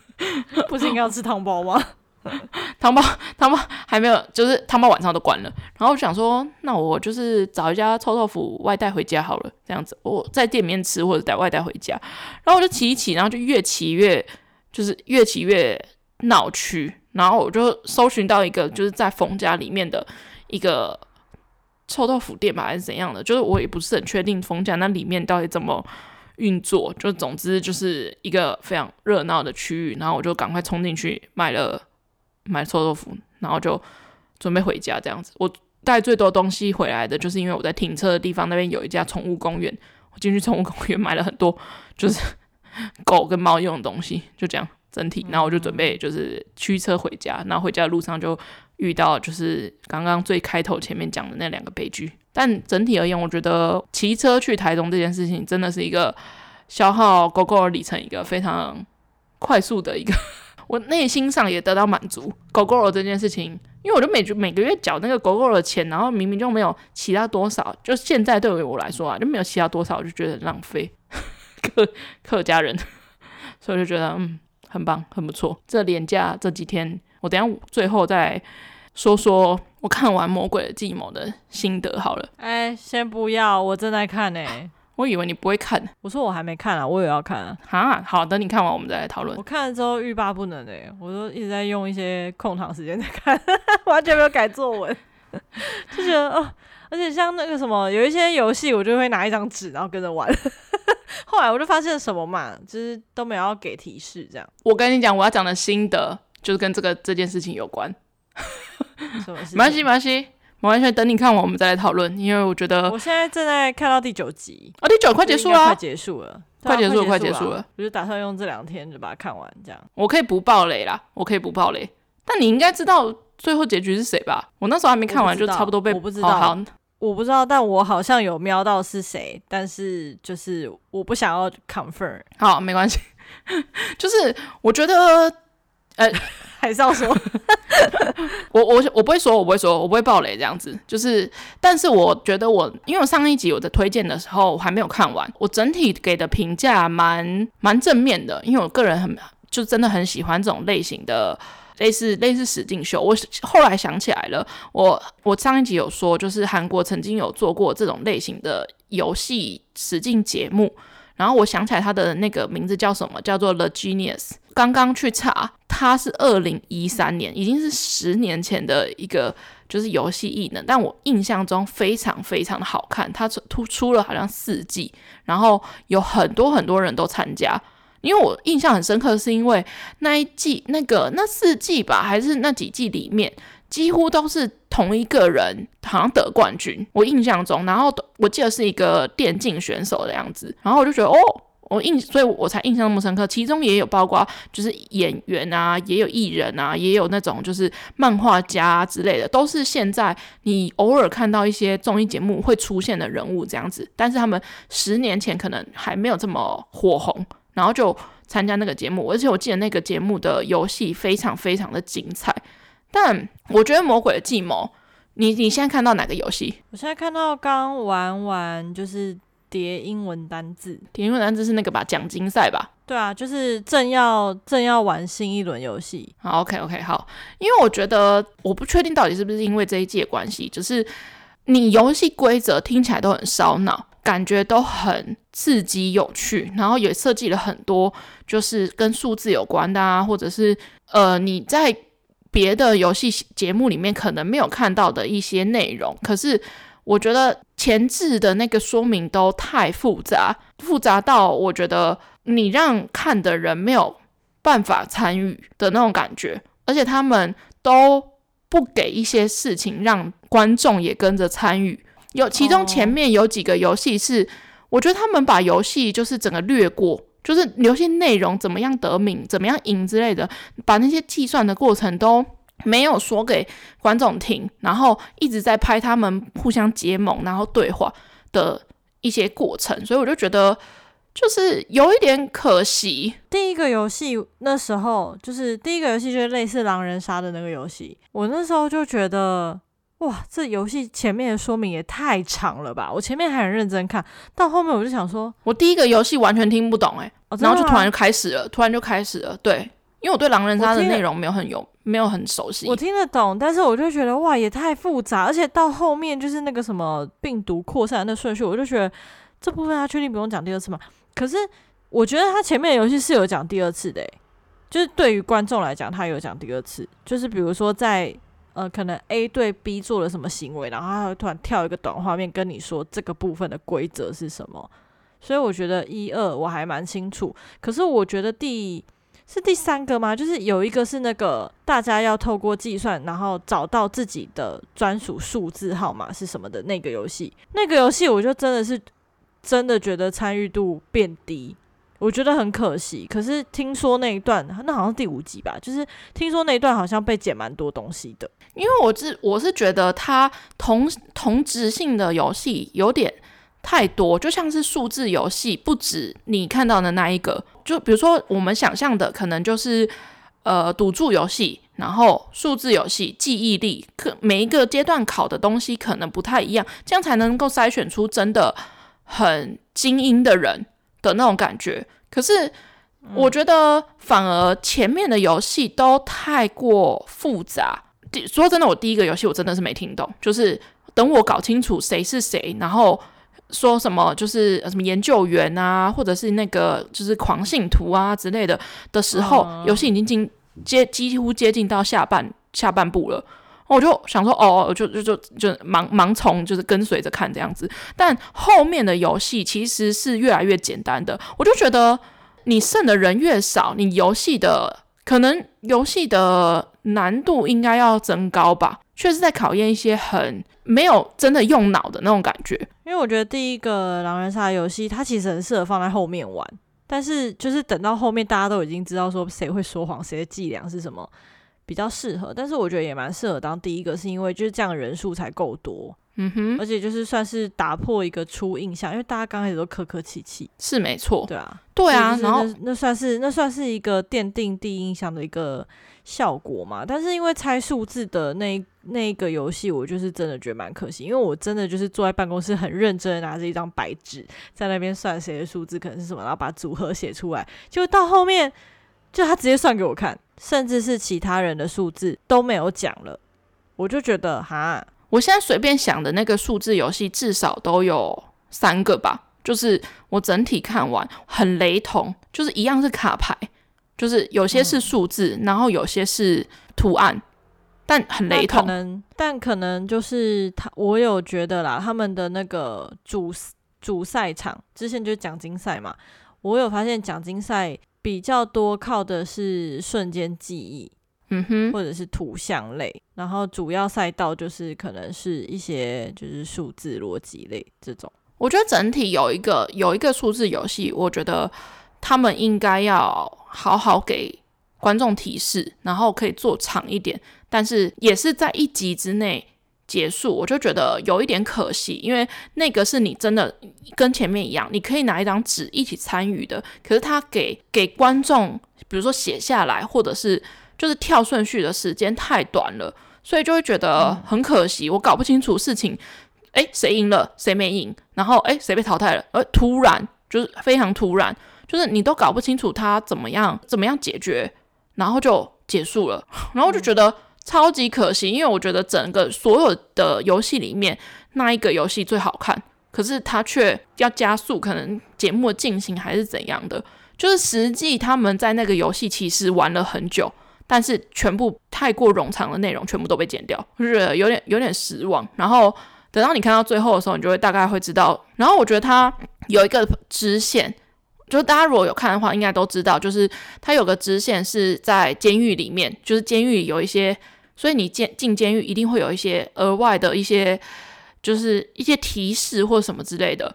<laughs> 不是应该要吃汤包吗？<laughs> 汤包汤包还没有，就是汤包晚上都关了。然后我想说，那我就是找一家臭豆腐外带回家好了，这样子我在店里面吃或者带外带回家。然后我就骑一骑，然后就越骑越就是越骑越闹区。然后我就搜寻到一个就是在逢甲里面的一个。臭豆腐店吧，还是怎样的？就是我也不是很确定逢甲那里面到底怎么运作。就总之就是一个非常热闹的区域，然后我就赶快冲进去买了买臭豆腐，然后就准备回家这样子。我带最多东西回来的就是因为我在停车的地方那边有一家宠物公园，我进去宠物公园买了很多就是 <laughs> 狗跟猫用的东西，就这样整体，然后我就准备就是驱车回家，然后回家的路上就。遇到就是刚刚最开头前面讲的那两个悲剧，但整体而言，我觉得骑车去台东这件事情真的是一个消耗 Gogoro 里程一个非常快速的一个，我内心上也得到满足。Gogoro 这件事情，因为我就每每个月缴那个 Gogoro 的钱，然后明明就没有骑到多少，就现在对于我来说啊，就没有骑到多少，我就觉得很浪费。客 <laughs> 客家人，<laughs> 所以我就觉得嗯，很棒，很不错。这连假这几天。我等下最后再说说我看完《魔鬼的计谋》的心得好了。哎，先不要，我正在看呢、欸。<laughs> 我以为你不会看，我说我还没看啊，我也要看啊。哈，好，等你看完我们再来讨论。我看了之后欲罢不能哎、欸，我都一直在用一些空堂时间在看，完全没有改作文，就觉得哦，而且像那个什么，有一些游戏我就会拿一张纸然后跟着玩。<laughs> 后来我就发现什么嘛，就是都没有要给提示这样。我跟你讲，我要讲的心得。就是跟这个这件事情有关，什么没关系，没关系，没关系，等你看完我们再来讨论。因为我觉得我现在正在看到第九集，啊，第九快结束了，快结束了，快结束了，快结束了。我就打算用这两天就把它看完，这样。我可以不爆雷啦，我可以不爆雷，但你应该知道最后结局是谁吧？我那时候还没看完，就差不多被我不知道，好，我不知道，但我好像有瞄到是谁，但是就是我不想要 confirm。好，没关系，<laughs> 就是我觉得。呃，<laughs> 还是要说，<laughs> 我我我不会说，我不会说，我不会爆雷这样子。就是，但是我觉得我，因为我上一集我的推荐的时候我还没有看完，我整体给的评价蛮蛮正面的，因为我个人很就真的很喜欢这种类型的，类似类似实境秀。我后来想起来了，我我上一集有说，就是韩国曾经有做过这种类型的游戏实境节目。然后我想起来他的那个名字叫什么？叫做 The Genius。刚刚去查，他是二零一三年，已经是十年前的一个就是游戏异能。但我印象中非常非常的好看，他出出了好像四季，然后有很多很多人都参加。因为我印象很深刻，是因为那一季那个那四季吧，还是那几季里面。几乎都是同一个人，好像得冠军。我印象中，然后我记得是一个电竞选手的样子，然后我就觉得哦，我印，所以我才印象那么深刻。其中也有包括就是演员啊，也有艺人啊，也有那种就是漫画家之类的，都是现在你偶尔看到一些综艺节目会出现的人物这样子。但是他们十年前可能还没有这么火红，然后就参加那个节目，而且我记得那个节目的游戏非常非常的精彩。但我觉得《魔鬼的计谋》，你你现在看到哪个游戏？我现在看到刚玩完就是叠英文单字，叠英文单字是那个吧？奖金赛吧？对啊，就是正要正要玩新一轮游戏。好，OK OK，好，因为我觉得我不确定到底是不是因为这一季的关系，就是你游戏规则听起来都很烧脑，感觉都很刺激有趣，然后也设计了很多就是跟数字有关的啊，或者是呃你在。别的游戏节目里面可能没有看到的一些内容，可是我觉得前置的那个说明都太复杂，复杂到我觉得你让看的人没有办法参与的那种感觉，而且他们都不给一些事情让观众也跟着参与。有其中前面有几个游戏是，我觉得他们把游戏就是整个略过。就是游戏内容怎么样得名、怎么样赢之类的，把那些计算的过程都没有说给观众听，然后一直在拍他们互相结盟、然后对话的一些过程，所以我就觉得就是有一点可惜。第一个游戏那时候就是第一个游戏，就是类似狼人杀的那个游戏，我那时候就觉得。哇，这游戏前面的说明也太长了吧！我前面还很认真看，到后面我就想说，我第一个游戏完全听不懂哎、哦，然后就突然就开始了，突然就开始了。对，因为我对狼人杀的内容没有很有，没有很熟悉。我听得懂，但是我就觉得哇，也太复杂，而且到后面就是那个什么病毒扩散的那顺序，我就觉得这部分他确定不用讲第二次吗？可是我觉得他前面的游戏是有讲第二次的，就是对于观众来讲，他有讲第二次，就是比如说在。呃，可能 A 对 B 做了什么行为，然后他会突然跳一个短画面跟你说这个部分的规则是什么。所以我觉得一二我还蛮清楚，可是我觉得第是第三个吗？就是有一个是那个大家要透过计算，然后找到自己的专属数字号码是什么的那个游戏。那个游戏我就真的是真的觉得参与度变低。我觉得很可惜，可是听说那一段，那好像第五集吧，就是听说那一段好像被剪蛮多东西的。因为我是我是觉得它同同质性的游戏有点太多，就像是数字游戏，不止你看到的那一个。就比如说我们想象的，可能就是呃赌注游戏，然后数字游戏、记忆力，可每一个阶段考的东西可能不太一样，这样才能够筛选出真的很精英的人。的那种感觉，可是我觉得反而前面的游戏都太过复杂。说真的，我第一个游戏我真的是没听懂，就是等我搞清楚谁是谁，然后说什么就是什么研究员啊，或者是那个就是狂信徒啊之类的的时候，游戏已经进接几乎接近到下半下半部了。我就想说，哦，就就就就盲盲从，就是跟随着看这样子。但后面的游戏其实是越来越简单的。我就觉得，你胜的人越少，你游戏的可能游戏的难度应该要增高吧？却是在考验一些很没有真的用脑的那种感觉。因为我觉得第一个狼人杀游戏，它其实很适合放在后面玩，但是就是等到后面大家都已经知道说谁会说谎，谁的伎俩是什么，比较适合。但是我觉得也蛮适合当第一个，是因为就是这样人数才够多。嗯哼，而且就是算是打破一个初印象，因为大家刚开始都客客气气，是没错，对啊，对啊，然后那，算是那算是一个奠定第一印象的一个效果嘛。但是因为猜数字的那那个游戏，我就是真的觉得蛮可惜，因为我真的就是坐在办公室很认真的拿着一张白纸在那边算谁的数字可能是什么，然后把组合写出来，就到后面就他直接算给我看，甚至是其他人的数字都没有讲了，我就觉得哈。我现在随便想的那个数字游戏至少都有三个吧，就是我整体看完很雷同，就是一样是卡牌，就是有些是数字，嗯、然后有些是图案，但很雷同。可能，但可能就是他，我有觉得啦，他们的那个主主赛场之前就是奖金赛嘛，我有发现奖金赛比较多靠的是瞬间记忆。嗯哼，或者是图像类，然后主要赛道就是可能是一些就是数字逻辑类这种。我觉得整体有一个有一个数字游戏，我觉得他们应该要好好给观众提示，然后可以做长一点，但是也是在一集之内结束。我就觉得有一点可惜，因为那个是你真的跟前面一样，你可以拿一张纸一起参与的，可是他给给观众，比如说写下来，或者是。就是跳顺序的时间太短了，所以就会觉得很可惜。我搞不清楚事情，诶，谁赢了，谁没赢，然后诶，谁被淘汰了，而突然就是非常突然，就是你都搞不清楚他怎么样怎么样解决，然后就结束了，<laughs> 然后就觉得超级可惜，因为我觉得整个所有的游戏里面那一个游戏最好看，可是它却要加速，可能节目进行还是怎样的，就是实际他们在那个游戏其实玩了很久。但是全部太过冗长的内容全部都被剪掉，就是有点有点失望。然后等到你看到最后的时候，你就会大概会知道。然后我觉得它有一个支线，就大家如果有看的话，应该都知道，就是它有个支线是在监狱里面，就是监狱有一些，所以你进进监狱一定会有一些额外的一些，就是一些提示或什么之类的。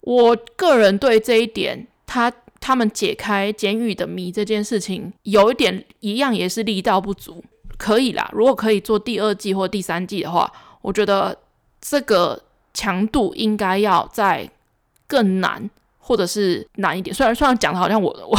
我个人对这一点，他。他们解开监狱的谜这件事情，有一点一样也是力道不足，可以啦。如果可以做第二季或第三季的话，我觉得这个强度应该要再更难，或者是难一点。虽然虽然讲的好像我我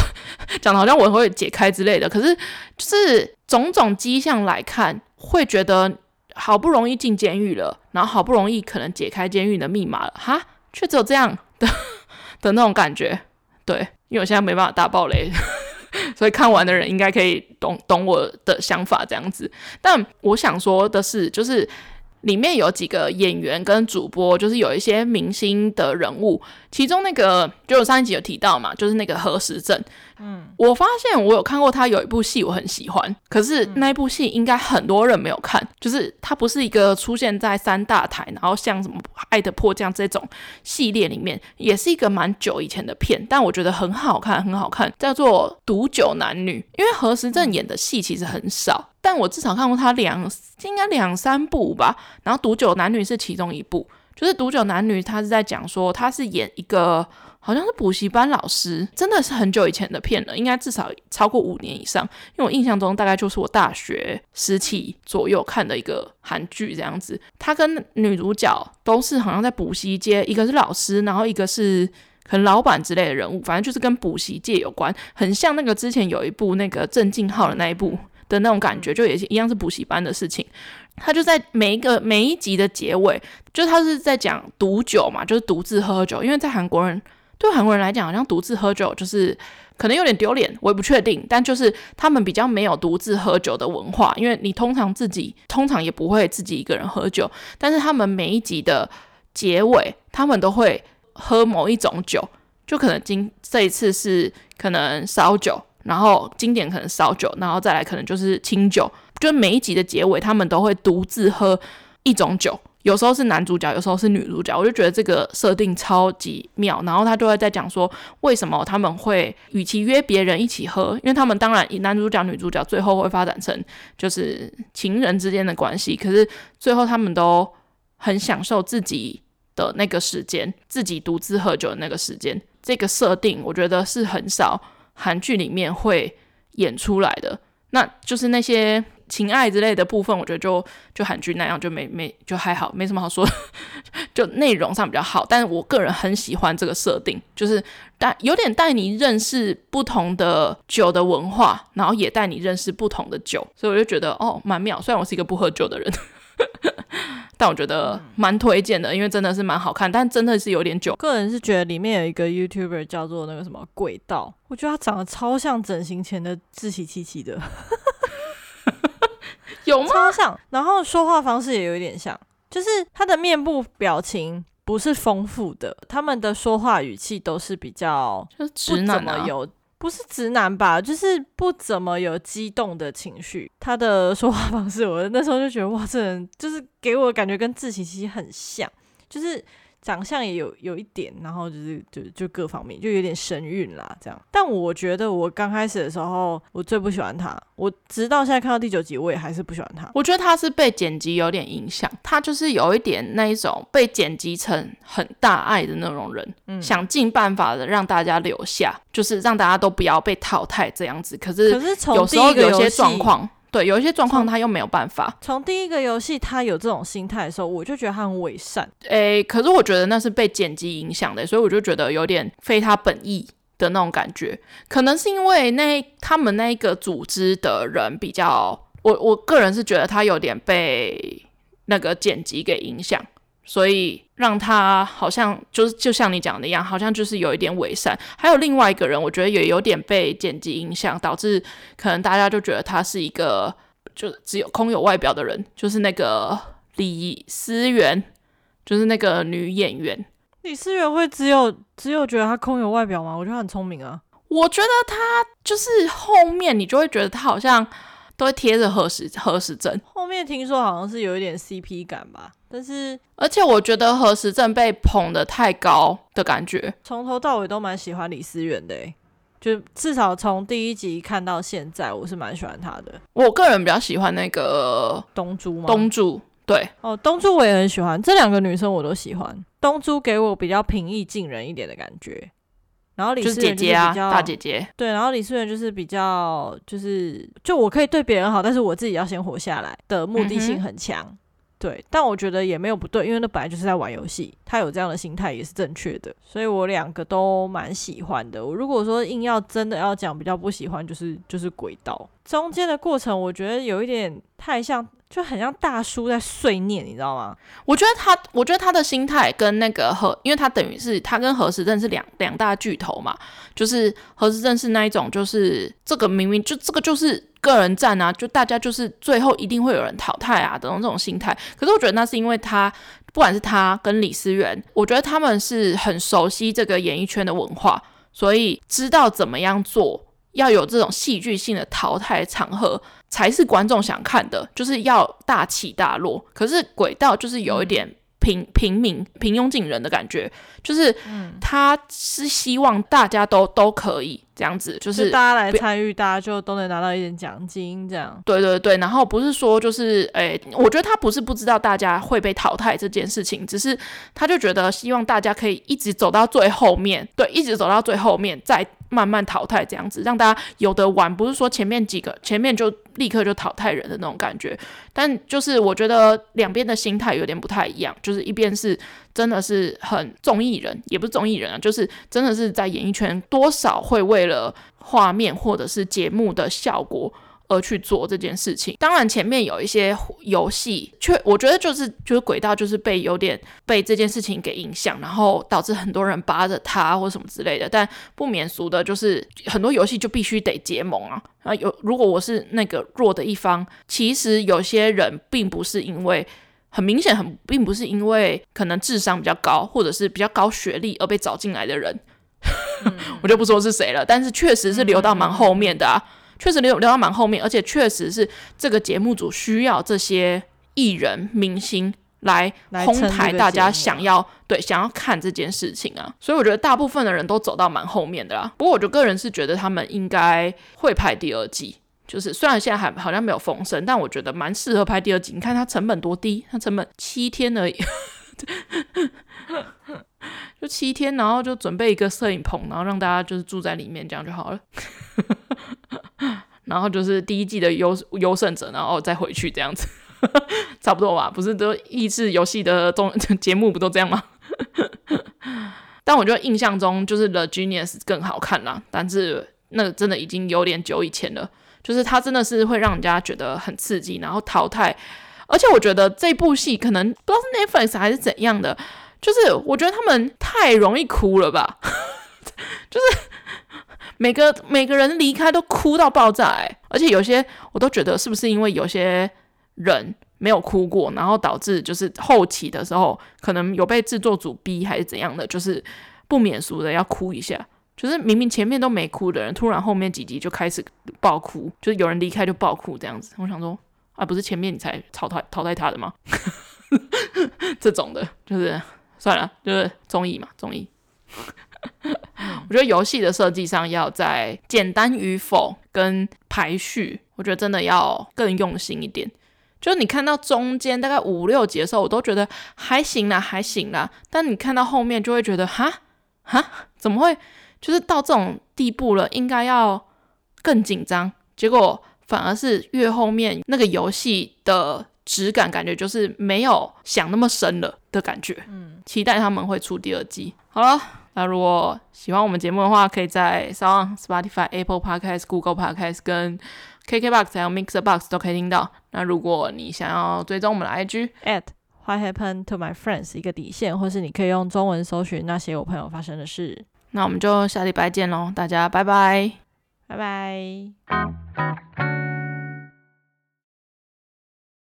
讲的好像我会解开之类的，可是就是种种迹象来看，会觉得好不容易进监狱了，然后好不容易可能解开监狱的密码了，哈，却只有这样的 <laughs> 的那种感觉，对。因为我现在没办法大爆雷，<laughs> 所以看完的人应该可以懂懂我的想法这样子。但我想说的是，就是里面有几个演员跟主播，就是有一些明星的人物，其中那个就我上一集有提到嘛，就是那个何时正。嗯，我发现我有看过他有一部戏，我很喜欢。可是那一部戏应该很多人没有看，就是他不是一个出现在三大台，然后像什么《爱的迫降》这种系列里面，也是一个蛮久以前的片，但我觉得很好看，很好看，叫做《毒酒男女》。因为何时正演的戏其实很少，但我至少看过他两应该两三部吧。然后《毒酒男女》是其中一部，就是《毒酒男女》，他是在讲说他是演一个。好像是补习班老师，真的是很久以前的片了，应该至少超过五年以上。因为我印象中大概就是我大学时期左右看的一个韩剧这样子。他跟女主角都是好像在补习界，一个是老师，然后一个是可能老板之类的人物，反正就是跟补习界有关，很像那个之前有一部那个郑敬浩的那一部的那种感觉，就也是一样是补习班的事情。他就在每一个每一集的结尾，就他是在讲毒酒嘛，就是独自喝酒，因为在韩国人。对韩国人来讲，好像独自喝酒就是可能有点丢脸，我也不确定。但就是他们比较没有独自喝酒的文化，因为你通常自己通常也不会自己一个人喝酒。但是他们每一集的结尾，他们都会喝某一种酒，就可能今这一次是可能烧酒，然后经典可能烧酒，然后再来可能就是清酒。就每一集的结尾，他们都会独自喝一种酒。有时候是男主角，有时候是女主角，我就觉得这个设定超级妙。然后他就会在讲说，为什么他们会与其约别人一起喝，因为他们当然以男主角、女主角最后会发展成就是情人之间的关系，可是最后他们都很享受自己的那个时间，自己独自喝酒的那个时间。这个设定我觉得是很少韩剧里面会演出来的。那就是那些情爱之类的部分，我觉得就就韩剧那样就没没就还好，没什么好说，<laughs> 就内容上比较好。但是我个人很喜欢这个设定，就是带有点带你认识不同的酒的文化，然后也带你认识不同的酒，所以我就觉得哦蛮妙。虽然我是一个不喝酒的人。但我觉得蛮推荐的，因为真的是蛮好看，但真的是有点久。个人是觉得里面有一个 YouTuber 叫做那个什么轨道，我觉得他长得超像整形前的自喜七七的，<laughs> 有吗？超像，然后说话方式也有一点像，就是他的面部表情不是丰富的，他们的说话语气都是比较就是直男啊。不是直男吧，就是不怎么有激动的情绪。他的说话方式，我那时候就觉得哇，这人就是给我感觉跟自己其实很像，就是。长相也有有一点，然后就是就就各方面就有点神韵啦，这样。但我觉得我刚开始的时候，我最不喜欢他。我直到现在看到第九集，我也还是不喜欢他。我觉得他是被剪辑有点影响，他就是有一点那一种被剪辑成很大爱的那种人，嗯、想尽办法的让大家留下，就是让大家都不要被淘汰这样子。可是有时候有些状况。对，有一些状况他又没有办法。从第一个游戏他有这种心态的时候，我就觉得他很伪善。诶，可是我觉得那是被剪辑影响的，所以我就觉得有点非他本意的那种感觉。可能是因为那他们那个组织的人比较，我我个人是觉得他有点被那个剪辑给影响。所以让他好像就是就像你讲的一样，好像就是有一点伪善。还有另外一个人，我觉得也有点被剪辑影响，导致可能大家就觉得他是一个就只有空有外表的人，就是那个李思源，就是那个女演员。李思源会只有只有觉得他空有外表吗？我觉得他很聪明啊。我觉得他就是后面你就会觉得他好像都会贴着何时何时正。后面听说好像是有一点 CP 感吧。但是，而且我觉得何时正被捧得太高的感觉，从头到尾都蛮喜欢李思源的，就至少从第一集看到现在，我是蛮喜欢他的。我个人比较喜欢那个东珠吗？东珠，对，哦，东珠我也很喜欢，这两个女生我都喜欢。东珠给我比较平易近人一点的感觉，然后李思源就是比较姐姐啊，大姐姐，对，然后李思源就是比较就是就我可以对别人好，但是我自己要先活下来的目的性很强。嗯对，但我觉得也没有不对，因为那本来就是在玩游戏，他有这样的心态也是正确的，所以我两个都蛮喜欢的。我如果说硬要真的要讲比较不喜欢，就是就是轨道中间的过程，我觉得有一点太像。就很像大叔在碎念，你知道吗？我觉得他，我觉得他的心态跟那个何，因为他等于是他跟何时正是两两大巨头嘛。就是何时正是那一种，就是这个明明就这个就是个人战啊，就大家就是最后一定会有人淘汰啊等等这种心态。可是我觉得那是因为他，不管是他跟李思源，我觉得他们是很熟悉这个演艺圈的文化，所以知道怎么样做，要有这种戏剧性的淘汰场合。才是观众想看的，就是要大起大落。可是轨道就是有一点平平民平庸近人的感觉，就是他是希望大家都都可以这样子，就是大家来参与，大家就都能拿到一点奖金，这样。对对对，然后不是说就是，诶、欸，我觉得他不是不知道大家会被淘汰这件事情，只是他就觉得希望大家可以一直走到最后面，对，一直走到最后面再。慢慢淘汰这样子，让大家有的玩，不是说前面几个前面就立刻就淘汰人的那种感觉。但就是我觉得两边的心态有点不太一样，就是一边是真的是很综艺人，也不是综艺人啊，就是真的是在演艺圈多少会为为了画面或者是节目的效果。而去做这件事情，当然前面有一些游戏，却我觉得就是就是轨道就是被有点被这件事情给影响，然后导致很多人扒着他或什么之类的。但不免俗的就是很多游戏就必须得结盟啊啊！有如果我是那个弱的一方，其实有些人并不是因为很明显很，并不是因为可能智商比较高或者是比较高学历而被找进来的人，<laughs> 我就不说是谁了。但是确实是留到蛮后面的啊。确实留留到蛮后面，而且确实是这个节目组需要这些艺人明星来哄抬大家想要对想要看这件事情啊。所以我觉得大部分的人都走到蛮后面的啦。不过我就个人是觉得他们应该会拍第二季。就是虽然现在还好像没有风声，但我觉得蛮适合拍第二季。你看它成本多低，它成本七天而已，<laughs> 就七天，然后就准备一个摄影棚，然后让大家就是住在里面，这样就好了。<laughs> 然后就是第一季的优优胜者，然后再回去这样子，<laughs> 差不多吧？不是都益智游戏的综 <laughs> 节目不都这样吗？但我觉得印象中就是 The Genius 更好看啦，但是那个真的已经有点久以前了。就是它真的是会让人家觉得很刺激，然后淘汰。而且我觉得这部戏可能不知道是 Netflix 还是怎样的，就是我觉得他们太容易哭了吧。<laughs> 就是每个每个人离开都哭到爆炸，欸，而且有些我都觉得是不是因为有些人没有哭过，然后导致就是后期的时候可能有被制作组逼还是怎样的，就是不免俗的要哭一下。就是明明前面都没哭的人，突然后面几集就开始爆哭，就是有人离开就爆哭这样子。我想说，啊，不是前面你才淘汰淘汰他的吗？<laughs> 这种的，就是算了，就是综艺嘛，综艺。<laughs> 我觉得游戏的设计上要在简单与否跟排序，我觉得真的要更用心一点。就是你看到中间大概五六集的时候，我都觉得还行啦，还行啦。但你看到后面就会觉得，哈哈，怎么会？就是到这种地步了，应该要更紧张，结果反而是越后面那个游戏的质感，感觉就是没有想那么深了的感觉。嗯，期待他们会出第二季。好了，那如果喜欢我们节目的话，可以在 SoundOn、Spotify、Apple Podcast、Google Podcast 跟 KKBox 还有 Mixer Box 都可以听到。那如果你想要追踪我们的 IG at What Happened to My Friends 一个底线，或是你可以用中文搜寻那些我朋友发生的事。那我们就下礼拜见喽，大家拜拜，拜拜。